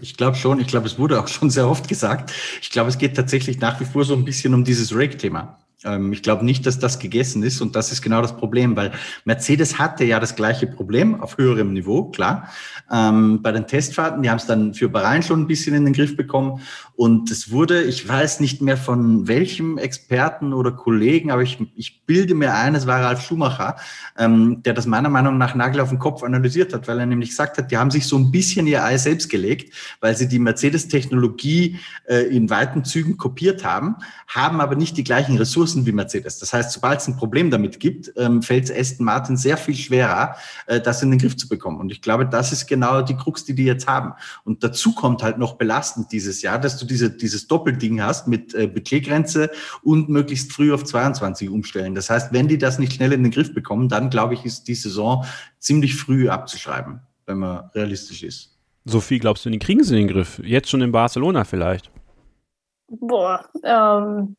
ich glaube schon. Ich glaube, es wurde auch schon sehr oft gesagt. Ich glaube, es geht tatsächlich nach wie vor so ein bisschen um dieses Rake-Thema. Ähm, ich glaube nicht, dass das gegessen ist und das ist genau das Problem, weil Mercedes hatte ja das gleiche Problem auf höherem Niveau, klar. Ähm, bei den Testfahrten, die haben es dann für Bahrain schon ein bisschen in den Griff bekommen und es wurde, ich weiß nicht mehr von welchem Experten oder Kollegen, aber ich, ich bilde mir ein, es war Ralf Schumacher, ähm, der das meiner Meinung nach Nagel auf den Kopf analysiert hat, weil er nämlich gesagt hat, die haben sich so ein bisschen ihr Ei selbst gelegt, weil sie die Mercedes-Technologie äh, in weiten Zügen kopiert haben, haben aber nicht die gleichen Ressourcen wie Mercedes. Das heißt, sobald es ein Problem damit gibt, ähm, fällt es Aston Martin sehr viel schwerer, äh, das in den Griff zu bekommen. Und ich glaube, das ist genau die Krux, die die jetzt haben. Und dazu kommt halt noch belastend dieses Jahr, dass du diese, dieses Doppelding hast mit äh, Budgetgrenze und möglichst früh auf 22 umstellen. Das heißt, wenn die das nicht schnell in den Griff bekommen, dann glaube ich, ist die Saison ziemlich früh abzuschreiben, wenn man realistisch ist. Sophie, glaubst du, die kriegen sie in den Griff? Jetzt schon in Barcelona vielleicht? Boah, ähm,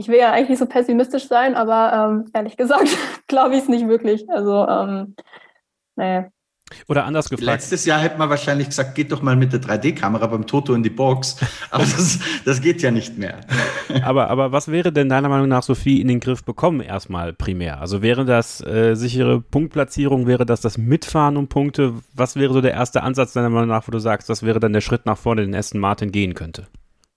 ich will ja eigentlich nicht so pessimistisch sein, aber ähm, ehrlich gesagt glaube ich es nicht wirklich. Also, ähm, nee. Oder anders gefragt. Letztes Jahr hätte man wahrscheinlich gesagt, geht doch mal mit der 3D-Kamera beim Toto in die Box. Aber das, das geht ja nicht mehr. aber, aber was wäre denn deiner Meinung nach, Sophie, in den Griff bekommen erstmal primär? Also wäre das äh, sichere Punktplatzierung, wäre das das Mitfahren um Punkte? Was wäre so der erste Ansatz deiner Meinung nach, wo du sagst, das wäre dann der Schritt nach vorne, den Aston Martin gehen könnte?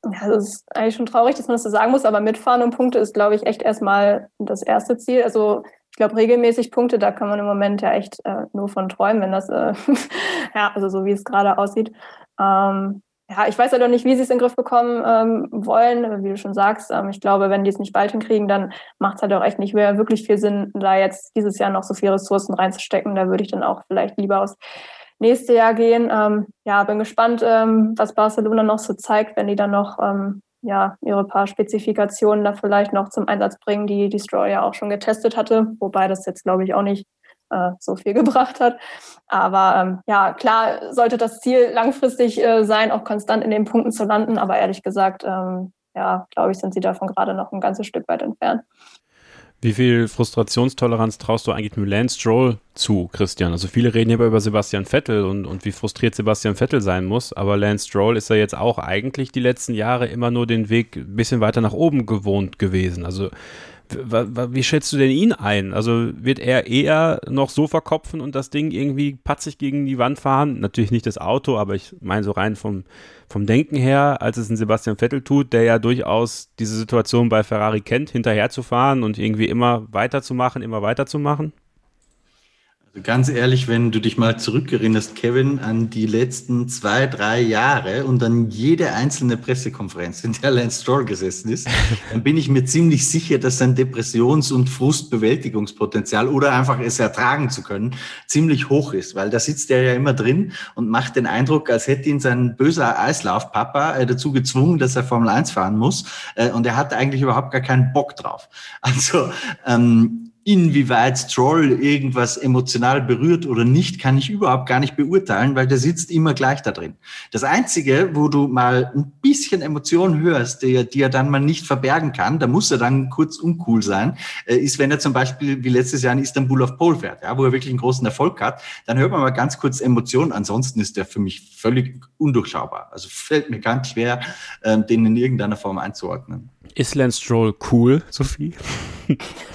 Ja, das ist eigentlich schon traurig, dass man das so sagen muss, aber Mitfahren um Punkte ist, glaube ich, echt erstmal das erste Ziel. Also ich glaube, regelmäßig Punkte, da kann man im Moment ja echt äh, nur von träumen, wenn das, äh, ja, also so wie es gerade aussieht. Ähm, ja, ich weiß ja halt noch nicht, wie sie es in den Griff bekommen ähm, wollen, wie du schon sagst. Ähm, ich glaube, wenn die es nicht bald hinkriegen, dann macht es halt auch echt nicht mehr wirklich viel Sinn, da jetzt dieses Jahr noch so viele Ressourcen reinzustecken. Da würde ich dann auch vielleicht lieber aus nächste Jahr gehen. Ähm, ja, bin gespannt, ähm, was Barcelona noch so zeigt, wenn die dann noch ähm, ja, ihre paar Spezifikationen da vielleicht noch zum Einsatz bringen, die ja auch schon getestet hatte, wobei das jetzt, glaube ich, auch nicht äh, so viel gebracht hat. Aber ähm, ja, klar sollte das Ziel langfristig äh, sein, auch konstant in den Punkten zu landen, aber ehrlich gesagt, ähm, ja, glaube ich, sind sie davon gerade noch ein ganzes Stück weit entfernt. Wie viel Frustrationstoleranz traust du eigentlich mit Lance Stroll zu, Christian? Also viele reden hier über Sebastian Vettel und, und wie frustriert Sebastian Vettel sein muss, aber Lance Stroll ist ja jetzt auch eigentlich die letzten Jahre immer nur den Weg ein bisschen weiter nach oben gewohnt gewesen. Also wie schätzt du denn ihn ein? Also wird er eher noch so verkopfen und das Ding irgendwie patzig gegen die Wand fahren? Natürlich nicht das Auto, aber ich meine so rein vom, vom Denken her, als es ein Sebastian Vettel tut, der ja durchaus diese Situation bei Ferrari kennt, hinterher zu fahren und irgendwie immer weiterzumachen, immer weiterzumachen? Ganz ehrlich, wenn du dich mal zurückerinnerst, Kevin, an die letzten zwei, drei Jahre und an jede einzelne Pressekonferenz, in der Lance Stroll gesessen ist, dann bin ich mir ziemlich sicher, dass sein Depressions- und Frustbewältigungspotenzial oder einfach es ertragen zu können, ziemlich hoch ist, weil da sitzt er ja immer drin und macht den Eindruck, als hätte ihn sein böser Eislaufpapa äh, dazu gezwungen, dass er Formel 1 fahren muss äh, und er hat eigentlich überhaupt gar keinen Bock drauf. Also ähm, Inwieweit Stroll irgendwas emotional berührt oder nicht, kann ich überhaupt gar nicht beurteilen, weil der sitzt immer gleich da drin. Das Einzige, wo du mal ein bisschen Emotion hörst, die er, die er dann mal nicht verbergen kann, da muss er dann kurz uncool sein, äh, ist, wenn er zum Beispiel wie letztes Jahr in Istanbul auf Pole fährt, ja, wo er wirklich einen großen Erfolg hat, dann hört man mal ganz kurz Emotion. Ansonsten ist der für mich völlig undurchschaubar. Also fällt mir ganz schwer, ähm, den in irgendeiner Form einzuordnen. Ist Lance Stroll cool, Sophie?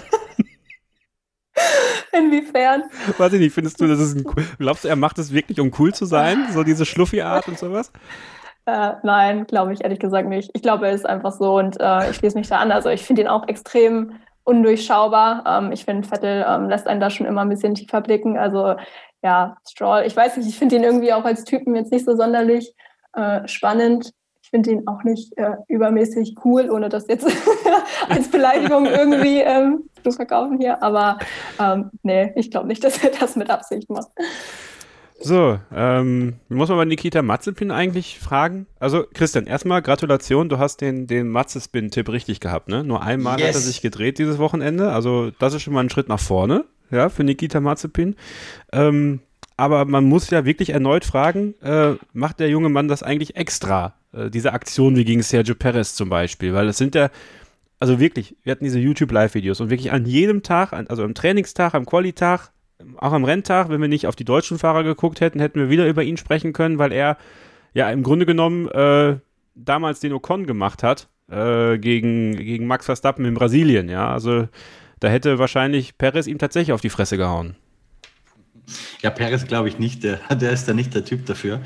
Inwiefern? Weiß ich nicht, findest du, das ist ein. Glaubst du, er macht es wirklich, um cool zu sein? So diese Schluffi-Art und sowas? Äh, nein, glaube ich ehrlich gesagt nicht. Ich glaube, er ist einfach so und äh, ich schließe mich da an. Also ich finde ihn auch extrem undurchschaubar. Ähm, ich finde, Vettel ähm, lässt einen da schon immer ein bisschen tiefer blicken. Also ja, Stroll, ich weiß nicht, ich finde ihn irgendwie auch als Typen jetzt nicht so sonderlich äh, spannend. Ich finde ihn auch nicht äh, übermäßig cool, ohne das jetzt als Beleidigung irgendwie ähm, zu verkaufen hier. Aber ähm, nee, ich glaube nicht, dass er das mit Absicht macht. So, ähm, muss man bei Nikita Matzepin eigentlich fragen? Also, Christian, erstmal Gratulation, du hast den, den Matzespin-Tipp richtig gehabt, ne? Nur einmal yes. hat er sich gedreht dieses Wochenende, also das ist schon mal ein Schritt nach vorne, ja, für Nikita Mazepin. Ähm, aber man muss ja wirklich erneut fragen, äh, macht der junge Mann das eigentlich extra? Äh, diese Aktion wie gegen Sergio Perez zum Beispiel, weil es sind ja, also wirklich, wir hatten diese YouTube-Live-Videos und wirklich an jedem Tag, also am Trainingstag, am Quali-Tag, auch am Renntag, wenn wir nicht auf die deutschen Fahrer geguckt hätten, hätten wir wieder über ihn sprechen können, weil er ja im Grunde genommen äh, damals den Ocon gemacht hat, äh, gegen, gegen Max Verstappen in Brasilien, ja. Also da hätte wahrscheinlich Perez ihm tatsächlich auf die Fresse gehauen. Ja, Perez glaube ich nicht, der, der ist da nicht der Typ dafür.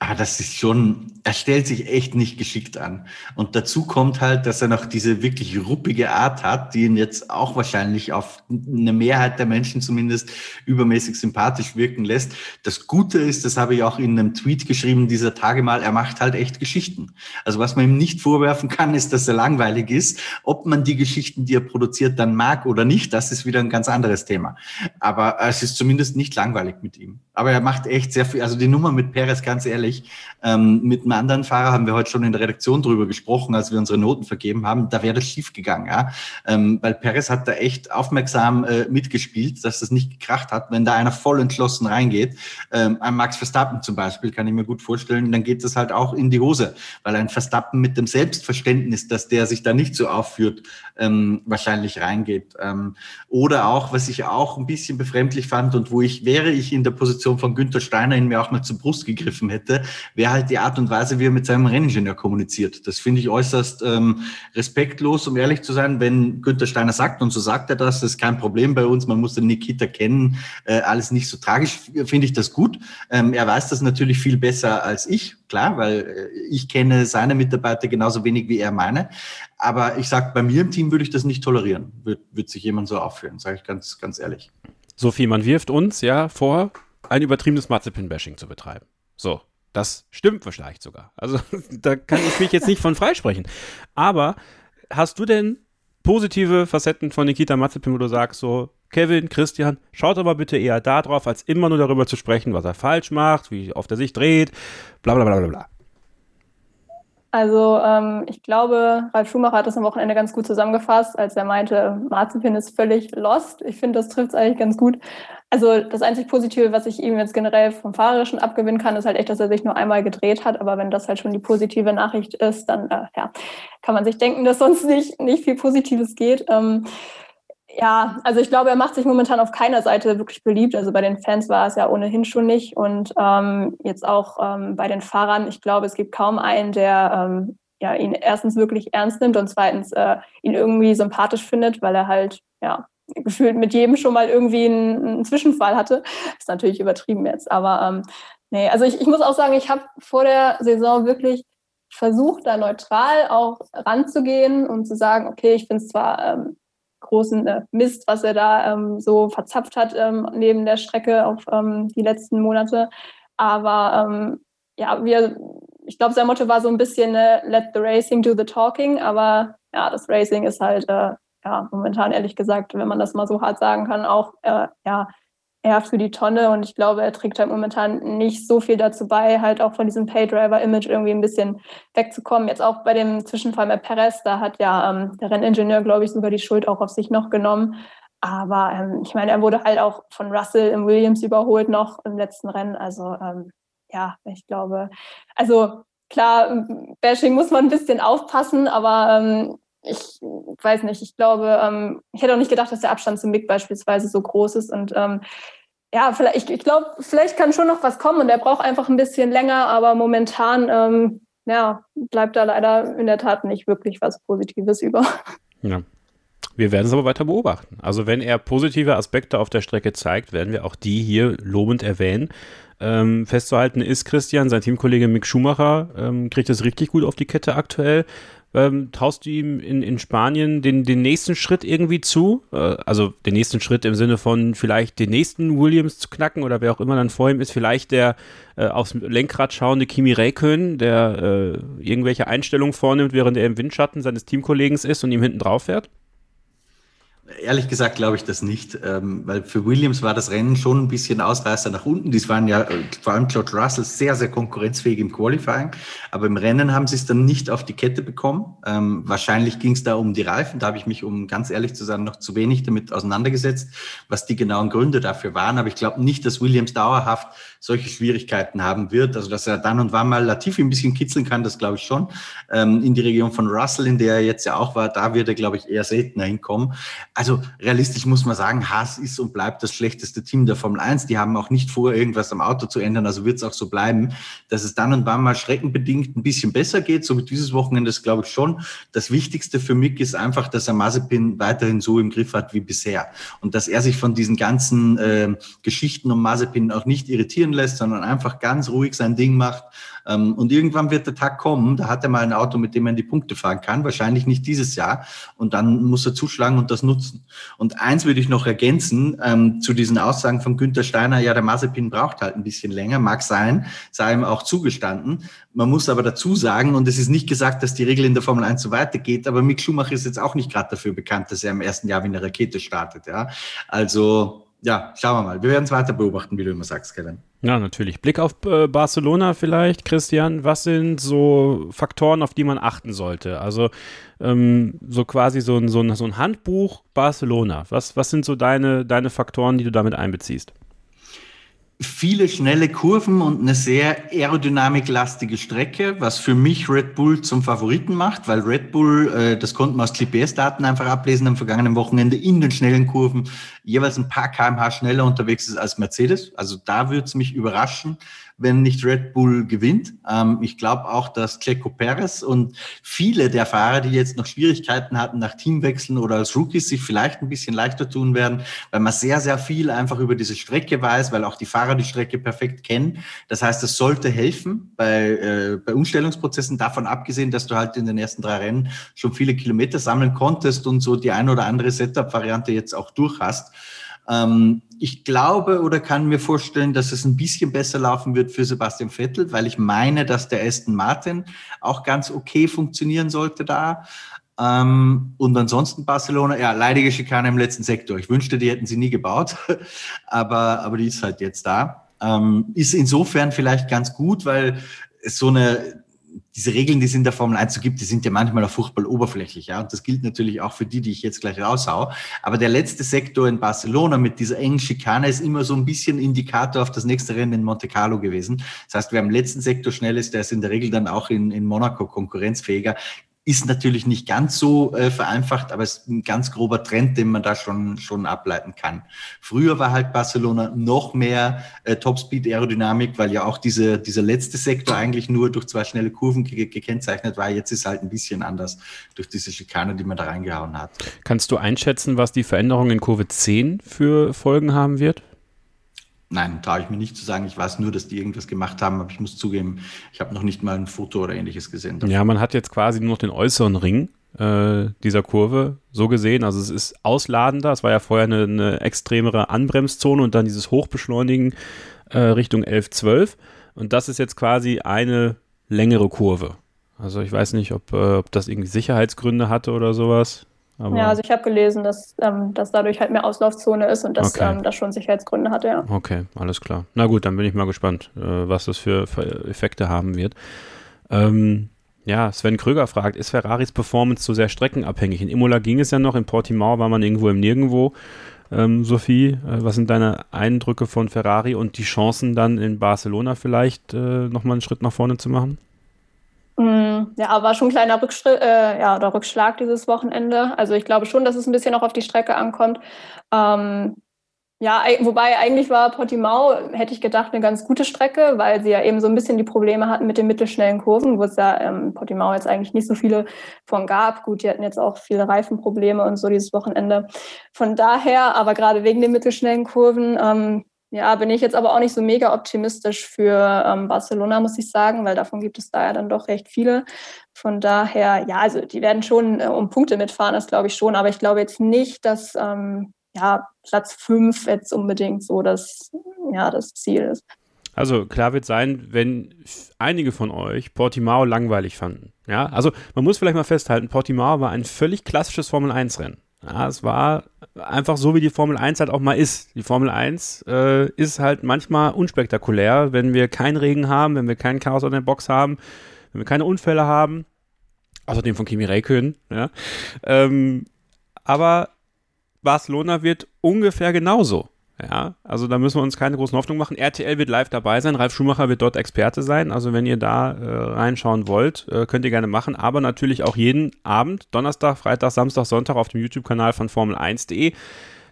Aber das ist schon, er stellt sich echt nicht geschickt an. Und dazu kommt halt, dass er noch diese wirklich ruppige Art hat, die ihn jetzt auch wahrscheinlich auf eine Mehrheit der Menschen zumindest übermäßig sympathisch wirken lässt. Das Gute ist, das habe ich auch in einem Tweet geschrieben dieser Tage mal, er macht halt echt Geschichten. Also was man ihm nicht vorwerfen kann, ist, dass er langweilig ist. Ob man die Geschichten, die er produziert, dann mag oder nicht, das ist wieder ein ganz anderes Thema. Aber es ist zumindest nicht langweilig mit ihm. Aber er macht echt sehr viel, also die Nummer mit Perez, ganz ehrlich, ehrlich. Ähm, mit einem anderen Fahrer haben wir heute schon in der Redaktion drüber gesprochen, als wir unsere Noten vergeben haben. Da wäre das schief gegangen, ja. Ähm, weil Perez hat da echt aufmerksam äh, mitgespielt, dass das nicht gekracht hat. Wenn da einer voll entschlossen reingeht, ähm, ein Max Verstappen zum Beispiel, kann ich mir gut vorstellen, dann geht das halt auch in die Hose, weil ein Verstappen mit dem Selbstverständnis, dass der sich da nicht so aufführt, ähm, wahrscheinlich reingeht. Ähm, oder auch, was ich auch ein bisschen befremdlich fand und wo ich, wäre ich in der Position von Günther Steiner, in mir auch mal zur Brust gegriffen hätte, wäre halt die Art und Weise, wie er mit seinem Renningenieur kommuniziert. Das finde ich äußerst ähm, respektlos, um ehrlich zu sein, wenn Günther Steiner sagt, und so sagt er das, das ist kein Problem bei uns, man muss den Nikita kennen, äh, alles nicht so tragisch, finde ich das gut. Ähm, er weiß das natürlich viel besser als ich, klar, weil äh, ich kenne seine Mitarbeiter genauso wenig wie er meine. Aber ich sage, bei mir im Team würde ich das nicht tolerieren, wird, wird sich jemand so aufführen, sage ich ganz, ganz ehrlich. Sophie, man wirft uns ja vor, ein übertriebenes Mazepin-Bashing zu betreiben. So, das stimmt vielleicht sogar. Also da kann ich mich jetzt nicht von freisprechen. Aber hast du denn positive Facetten von Nikita Mazepin, wo du sagst so, Kevin, Christian, schaut aber bitte eher da drauf, als immer nur darüber zu sprechen, was er falsch macht, wie oft er sich dreht, bla bla bla bla bla. Also ähm, ich glaube, Ralf Schumacher hat das am Wochenende ganz gut zusammengefasst, als er meinte, Marzipin ist völlig lost. Ich finde, das trifft es eigentlich ganz gut. Also das einzig Positive, was ich ihm jetzt generell vom Fahrerischen abgewinnen kann, ist halt echt, dass er sich nur einmal gedreht hat. Aber wenn das halt schon die positive Nachricht ist, dann äh, ja, kann man sich denken, dass sonst nicht, nicht viel Positives geht. Ähm, ja, also ich glaube, er macht sich momentan auf keiner Seite wirklich beliebt. Also bei den Fans war es ja ohnehin schon nicht. Und ähm, jetzt auch ähm, bei den Fahrern, ich glaube, es gibt kaum einen, der ähm, ja, ihn erstens wirklich ernst nimmt und zweitens äh, ihn irgendwie sympathisch findet, weil er halt ja gefühlt mit jedem schon mal irgendwie einen, einen Zwischenfall hatte. Ist natürlich übertrieben jetzt, aber ähm, nee, also ich, ich muss auch sagen, ich habe vor der Saison wirklich versucht, da neutral auch ranzugehen und zu sagen, okay, ich finde es zwar ähm, großen äh, Mist, was er da ähm, so verzapft hat ähm, neben der Strecke auf ähm, die letzten Monate. Aber ähm, ja, wir, ich glaube, sein Motto war so ein bisschen äh, Let the Racing do the talking. Aber ja, das Racing ist halt äh, ja momentan ehrlich gesagt, wenn man das mal so hart sagen kann, auch äh, ja eher für die Tonne und ich glaube, er trägt halt momentan nicht so viel dazu bei, halt auch von diesem Paydriver-Image irgendwie ein bisschen wegzukommen. Jetzt auch bei dem Zwischenfall mit Perez, da hat ja ähm, der Renningenieur, glaube ich, sogar die Schuld auch auf sich noch genommen. Aber ähm, ich meine, er wurde halt auch von Russell im Williams überholt noch im letzten Rennen. Also ähm, ja, ich glaube, also klar, Bashing muss man ein bisschen aufpassen, aber ähm, ich weiß nicht, ich glaube, ähm, ich hätte auch nicht gedacht, dass der Abstand zum Mick beispielsweise so groß ist. Und ähm, ja, vielleicht, ich, ich glaube, vielleicht kann schon noch was kommen und er braucht einfach ein bisschen länger, aber momentan ähm, ja, bleibt da leider in der Tat nicht wirklich was Positives über. Ja. Wir werden es aber weiter beobachten. Also wenn er positive Aspekte auf der Strecke zeigt, werden wir auch die hier lobend erwähnen. Ähm, festzuhalten ist Christian, sein Teamkollege Mick Schumacher, ähm, kriegt es richtig gut auf die Kette aktuell. Ähm, traust du ihm in, in Spanien den, den nächsten Schritt irgendwie zu? Äh, also den nächsten Schritt im Sinne von vielleicht den nächsten Williams zu knacken oder wer auch immer dann vor ihm ist, vielleicht der äh, aufs Lenkrad schauende Kimi Räikkönen, der äh, irgendwelche Einstellungen vornimmt, während er im Windschatten seines Teamkollegen ist und ihm hinten drauf fährt? Ehrlich gesagt glaube ich das nicht, ähm, weil für Williams war das Rennen schon ein bisschen Ausreißer nach unten. Die waren ja äh, vor allem George Russell sehr, sehr konkurrenzfähig im Qualifying, aber im Rennen haben sie es dann nicht auf die Kette bekommen. Ähm, wahrscheinlich ging es da um die Reifen. Da habe ich mich, um ganz ehrlich zu sein, noch zu wenig damit auseinandergesetzt, was die genauen Gründe dafür waren. Aber ich glaube nicht, dass Williams dauerhaft solche Schwierigkeiten haben wird. Also dass er dann und wann mal Latifi ein bisschen kitzeln kann, das glaube ich schon. Ähm, in die Region von Russell, in der er jetzt ja auch war, da wird er, glaube ich, eher seltener hinkommen. Also realistisch muss man sagen, Haas ist und bleibt das schlechteste Team der Formel 1. Die haben auch nicht vor, irgendwas am Auto zu ändern, also wird es auch so bleiben. Dass es dann und wann mal streckenbedingt ein bisschen besser geht, so wie dieses Wochenende, das glaube ich schon. Das Wichtigste für Mick ist einfach, dass er Mazepin weiterhin so im Griff hat wie bisher. Und dass er sich von diesen ganzen äh, Geschichten um Mazepin auch nicht irritieren lässt, sondern einfach ganz ruhig sein Ding macht ähm, und irgendwann wird der Tag kommen, da hat er mal ein Auto, mit dem er in die Punkte fahren kann. Wahrscheinlich nicht dieses Jahr. Und dann muss er zuschlagen und das nutzen. Und eins würde ich noch ergänzen ähm, zu diesen Aussagen von Günther Steiner. Ja, der Mazepin braucht halt ein bisschen länger. Mag sein, sei ihm auch zugestanden. Man muss aber dazu sagen, und es ist nicht gesagt, dass die Regel in der Formel 1 so weitergeht, aber Mick Schumacher ist jetzt auch nicht gerade dafür bekannt, dass er im ersten Jahr wie eine Rakete startet. Ja, also ja, schauen wir mal. Wir werden es weiter beobachten, wie du immer sagst, Kevin. Ja, natürlich. Blick auf äh, Barcelona vielleicht, Christian. Was sind so Faktoren, auf die man achten sollte? Also ähm, so quasi so ein, so, ein, so ein Handbuch Barcelona. Was, was sind so deine, deine Faktoren, die du damit einbeziehst? Viele schnelle Kurven und eine sehr aerodynamiklastige Strecke, was für mich Red Bull zum Favoriten macht, weil Red Bull, äh, das konnten wir aus GPS-Daten einfach ablesen am vergangenen Wochenende, in den schnellen Kurven jeweils ein paar kmh schneller unterwegs ist als Mercedes. Also da würde es mich überraschen, wenn nicht Red Bull gewinnt. Ähm, ich glaube auch, dass Checo Perez und viele der Fahrer, die jetzt noch Schwierigkeiten hatten nach Teamwechseln oder als Rookies, sich vielleicht ein bisschen leichter tun werden, weil man sehr, sehr viel einfach über diese Strecke weiß, weil auch die Fahrer die Strecke perfekt kennen. Das heißt, es sollte helfen bei, äh, bei Umstellungsprozessen, davon abgesehen, dass du halt in den ersten drei Rennen schon viele Kilometer sammeln konntest und so die ein oder andere Setup-Variante jetzt auch durch hast. Ähm, ich glaube oder kann mir vorstellen, dass es ein bisschen besser laufen wird für Sebastian Vettel, weil ich meine, dass der Aston Martin auch ganz okay funktionieren sollte da. Ähm, und ansonsten Barcelona, ja, leidige Schikane im letzten Sektor. Ich wünschte, die hätten sie nie gebaut, aber, aber die ist halt jetzt da. Ähm, ist insofern vielleicht ganz gut, weil so eine diese Regeln, die es in der Formel 1 so gibt, die sind ja manchmal auch furchtbar oberflächlich. Ja? Und das gilt natürlich auch für die, die ich jetzt gleich raushau. Aber der letzte Sektor in Barcelona mit dieser engen Schikane ist immer so ein bisschen Indikator auf das nächste Rennen in Monte Carlo gewesen. Das heißt, wer im letzten Sektor schnell ist, der ist in der Regel dann auch in, in Monaco konkurrenzfähiger. Ist natürlich nicht ganz so äh, vereinfacht, aber es ist ein ganz grober Trend, den man da schon, schon ableiten kann. Früher war halt Barcelona noch mehr äh, Topspeed-Aerodynamik, weil ja auch diese, dieser letzte Sektor eigentlich nur durch zwei schnelle Kurven ge gekennzeichnet war. Jetzt ist halt ein bisschen anders durch diese Schikane, die man da reingehauen hat. Kannst du einschätzen, was die Veränderung in Kurve 10 für Folgen haben wird? Nein, traue ich mir nicht zu sagen. Ich weiß nur, dass die irgendwas gemacht haben, aber ich muss zugeben, ich habe noch nicht mal ein Foto oder ähnliches gesehen. Ja, man hat jetzt quasi nur noch den äußeren Ring äh, dieser Kurve so gesehen. Also es ist ausladender. Es war ja vorher eine, eine extremere Anbremszone und dann dieses Hochbeschleunigen äh, Richtung 11, 12. Und das ist jetzt quasi eine längere Kurve. Also ich weiß nicht, ob, äh, ob das irgendwie Sicherheitsgründe hatte oder sowas. Aber ja, also ich habe gelesen, dass, ähm, dass dadurch halt mehr Auslaufzone ist und dass okay. ähm, das schon Sicherheitsgründe hat, ja. Okay, alles klar. Na gut, dann bin ich mal gespannt, äh, was das für, Effekte haben wird. Ähm, ja, Sven Kröger fragt, ist Ferraris Performance zu sehr streckenabhängig? In Imola ging es ja noch, in Portimao war man irgendwo im Nirgendwo. Ähm, Sophie, äh, was sind deine Eindrücke von Ferrari und die Chancen dann in Barcelona vielleicht äh, nochmal einen Schritt nach vorne zu machen? Mm, ja, war schon ein kleiner Rückschritt, äh, ja, oder Rückschlag dieses Wochenende. Also ich glaube schon, dass es ein bisschen noch auf die Strecke ankommt. Ähm, ja, wobei eigentlich war Portimao, hätte ich gedacht, eine ganz gute Strecke, weil sie ja eben so ein bisschen die Probleme hatten mit den mittelschnellen Kurven, wo es ja ähm, Portimao jetzt eigentlich nicht so viele von gab. Gut, die hatten jetzt auch viele Reifenprobleme und so dieses Wochenende. Von daher, aber gerade wegen den mittelschnellen Kurven, ähm, ja, bin ich jetzt aber auch nicht so mega optimistisch für ähm, Barcelona, muss ich sagen, weil davon gibt es da ja dann doch recht viele. Von daher, ja, also die werden schon äh, um Punkte mitfahren, das glaube ich schon, aber ich glaube jetzt nicht, dass ähm, ja, Platz fünf jetzt unbedingt so das, ja, das Ziel ist. Also klar wird sein, wenn einige von euch Portimao langweilig fanden. Ja, also man muss vielleicht mal festhalten, Portimao war ein völlig klassisches Formel-1-Rennen. Ja, es war einfach so, wie die Formel 1 halt auch mal ist. Die Formel 1 äh, ist halt manchmal unspektakulär, wenn wir keinen Regen haben, wenn wir keinen Chaos an der Box haben, wenn wir keine Unfälle haben. Außerdem von Kimi Räikkönen. Ja. Ähm, aber Barcelona wird ungefähr genauso. Ja, also da müssen wir uns keine großen Hoffnungen machen. RTL wird live dabei sein, Ralf Schumacher wird dort Experte sein. Also wenn ihr da äh, reinschauen wollt, äh, könnt ihr gerne machen. Aber natürlich auch jeden Abend, Donnerstag, Freitag, Samstag, Sonntag auf dem YouTube-Kanal von Formel1.de.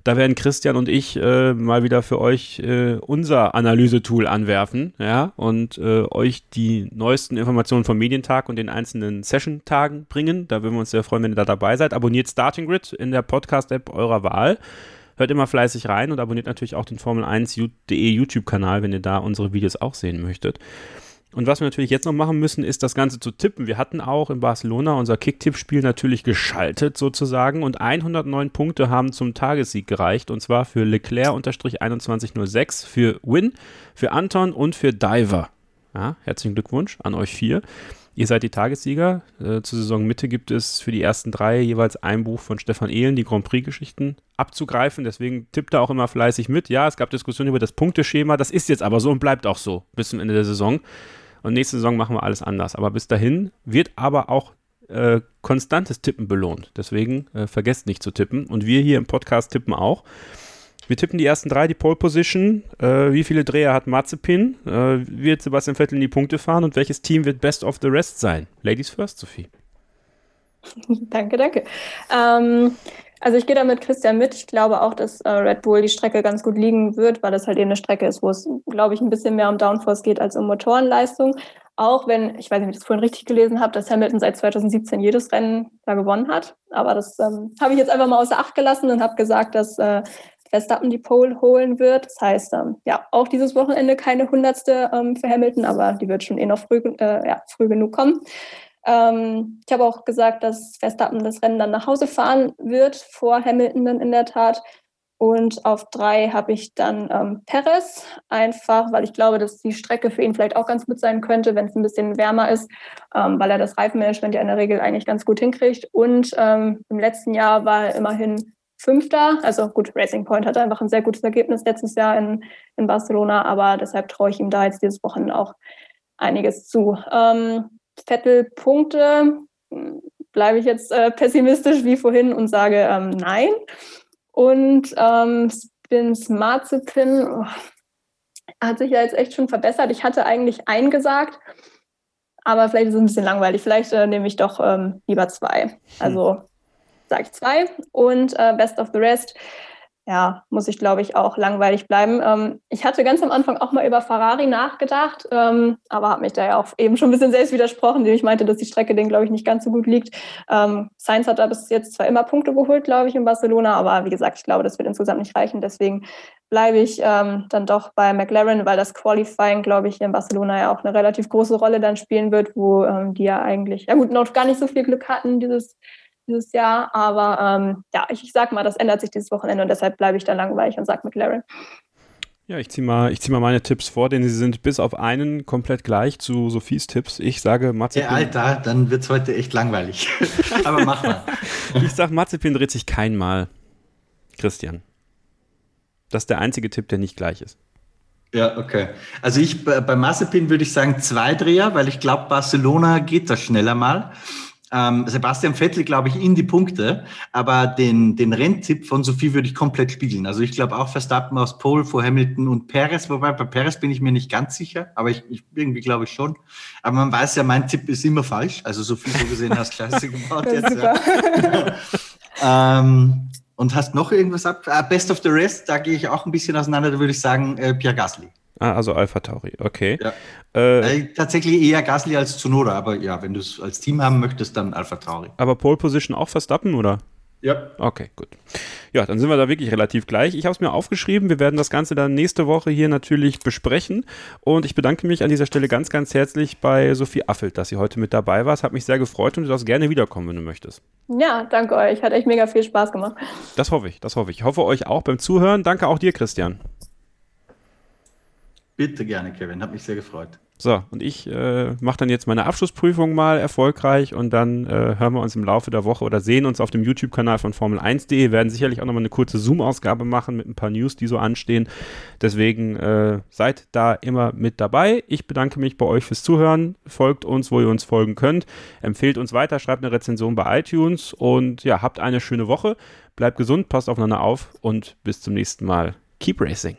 Da werden Christian und ich äh, mal wieder für euch äh, unser Analysetool anwerfen, ja, und äh, euch die neuesten Informationen vom Medientag und den einzelnen Session-Tagen bringen. Da würden wir uns sehr freuen, wenn ihr da dabei seid. Abonniert Starting Grid in der Podcast-App eurer Wahl. Hört immer fleißig rein und abonniert natürlich auch den Formel1.de YouTube-Kanal, wenn ihr da unsere Videos auch sehen möchtet. Und was wir natürlich jetzt noch machen müssen, ist das Ganze zu tippen. Wir hatten auch in Barcelona unser Kicktipp-Spiel natürlich geschaltet sozusagen und 109 Punkte haben zum Tagessieg gereicht und zwar für Leclerc-2106, für Win, für Anton und für Diver. Ja, herzlichen Glückwunsch an euch vier. Ihr seid die Tagessieger. Äh, zur Saisonmitte gibt es für die ersten drei jeweils ein Buch von Stefan Ehlen, die Grand Prix-Geschichten abzugreifen. Deswegen tippt er auch immer fleißig mit. Ja, es gab Diskussionen über das Punkteschema. Das ist jetzt aber so und bleibt auch so bis zum Ende der Saison. Und nächste Saison machen wir alles anders. Aber bis dahin wird aber auch äh, konstantes Tippen belohnt. Deswegen äh, vergesst nicht zu tippen. Und wir hier im Podcast tippen auch. Wir tippen die ersten drei, die Pole Position. Äh, wie viele Dreher hat Mazepin? Äh, wird Sebastian Vettel in die Punkte fahren? Und welches Team wird Best of the Rest sein? Ladies first, Sophie. danke, danke. Ähm, also ich gehe da mit Christian mit. Ich glaube auch, dass äh, Red Bull die Strecke ganz gut liegen wird, weil das halt eben eine Strecke ist, wo es, glaube ich, ein bisschen mehr um Downforce geht als um Motorenleistung. Auch wenn, ich weiß nicht, ob ich das vorhin richtig gelesen habe, dass Hamilton seit 2017 jedes Rennen da gewonnen hat. Aber das ähm, habe ich jetzt einfach mal außer Acht gelassen und habe gesagt, dass äh, Verstappen die Pole holen wird. Das heißt, ähm, ja, auch dieses Wochenende keine Hundertste ähm, für Hamilton, aber die wird schon eh noch früh, äh, ja, früh genug kommen. Ähm, ich habe auch gesagt, dass Verstappen das Rennen dann nach Hause fahren wird, vor Hamilton dann in der Tat. Und auf drei habe ich dann ähm, Perez, einfach weil ich glaube, dass die Strecke für ihn vielleicht auch ganz gut sein könnte, wenn es ein bisschen wärmer ist, ähm, weil er das Reifenmanagement ja in der Regel eigentlich ganz gut hinkriegt. Und ähm, im letzten Jahr war er immerhin Fünfter. Also gut, Racing Point hatte einfach ein sehr gutes Ergebnis letztes Jahr in, in Barcelona, aber deshalb traue ich ihm da jetzt dieses Wochenende auch einiges zu. Ähm, Vettel Punkte hm, bleibe ich jetzt äh, pessimistisch wie vorhin und sage ähm, nein. Und ähm, Spins Marzipin oh, hat sich ja jetzt echt schon verbessert. Ich hatte eigentlich eingesagt, aber vielleicht ist es ein bisschen langweilig. Vielleicht äh, nehme ich doch ähm, lieber zwei. Also sage ich zwei. Und äh, Best of the Rest, ja, muss ich glaube ich auch langweilig bleiben. Ähm, ich hatte ganz am Anfang auch mal über Ferrari nachgedacht, ähm, aber habe mich da ja auch eben schon ein bisschen selbst widersprochen, indem ich meinte, dass die Strecke denen glaube ich nicht ganz so gut liegt. Ähm, Sainz hat da bis jetzt zwar immer Punkte geholt, glaube ich, in Barcelona, aber wie gesagt, ich glaube, das wird insgesamt nicht reichen. Deswegen bleibe ich ähm, dann doch bei McLaren, weil das Qualifying, glaube ich, in Barcelona ja auch eine relativ große Rolle dann spielen wird, wo ähm, die ja eigentlich, ja gut, noch gar nicht so viel Glück hatten dieses dieses Jahr. Aber ähm, ja, ich, ich sag mal, das ändert sich dieses Wochenende und deshalb bleibe ich da langweilig und sage McLaren. Ja, ich ziehe mal, zieh mal meine Tipps vor, denn sie sind bis auf einen komplett gleich zu Sophies Tipps. Ich sage Mazepin. Ja, Alter, dann wird es heute echt langweilig. Aber mach mal. ich sage, Mazepin dreht sich kein Mal. Christian. Das ist der einzige Tipp, der nicht gleich ist. Ja, okay. Also ich bei Mazepin würde ich sagen zwei Dreher, weil ich glaube, Barcelona geht das schneller mal ähm, Sebastian Vettel, glaube ich, in die Punkte, aber den, den Renntipp von Sophie würde ich komplett spiegeln. Also ich glaube auch Verstappen aus Pole vor Hamilton und Perez, wobei bei Perez bin ich mir nicht ganz sicher, aber ich, ich irgendwie glaube ich schon. Aber man weiß ja, mein Tipp ist immer falsch. Also Sophie, so gesehen hast klasse gemacht jetzt. Ja. ähm, und hast noch irgendwas ab? Ah, Best of the Rest, da gehe ich auch ein bisschen auseinander, da würde ich sagen äh, Pierre Gasly. Ah, also Alpha Tauri, okay. Ja. Äh, äh, tatsächlich eher Gasly als Zunoda, aber ja, wenn du es als Team haben möchtest, dann Alpha Tauri. Aber Pole Position auch Verstappen, oder? Ja. Okay, gut. Ja, dann sind wir da wirklich relativ gleich. Ich habe es mir aufgeschrieben. Wir werden das Ganze dann nächste Woche hier natürlich besprechen. Und ich bedanke mich an dieser Stelle ganz, ganz herzlich bei Sophie Affelt, dass sie heute mit dabei war. Es hat mich sehr gefreut und du darfst gerne wiederkommen, wenn du möchtest. Ja, danke euch. Hat echt mega viel Spaß gemacht. Das hoffe ich, das hoffe ich. Ich hoffe euch auch beim Zuhören. Danke auch dir, Christian. Bitte gerne, Kevin. Hat mich sehr gefreut. So, und ich äh, mache dann jetzt meine Abschlussprüfung mal erfolgreich und dann äh, hören wir uns im Laufe der Woche oder sehen uns auf dem YouTube-Kanal von Formel1.de. werden sicherlich auch nochmal eine kurze Zoom-Ausgabe machen mit ein paar News, die so anstehen. Deswegen äh, seid da immer mit dabei. Ich bedanke mich bei euch fürs Zuhören. Folgt uns, wo ihr uns folgen könnt. Empfehlt uns weiter, schreibt eine Rezension bei iTunes und ja, habt eine schöne Woche. Bleibt gesund, passt aufeinander auf und bis zum nächsten Mal. keep racing.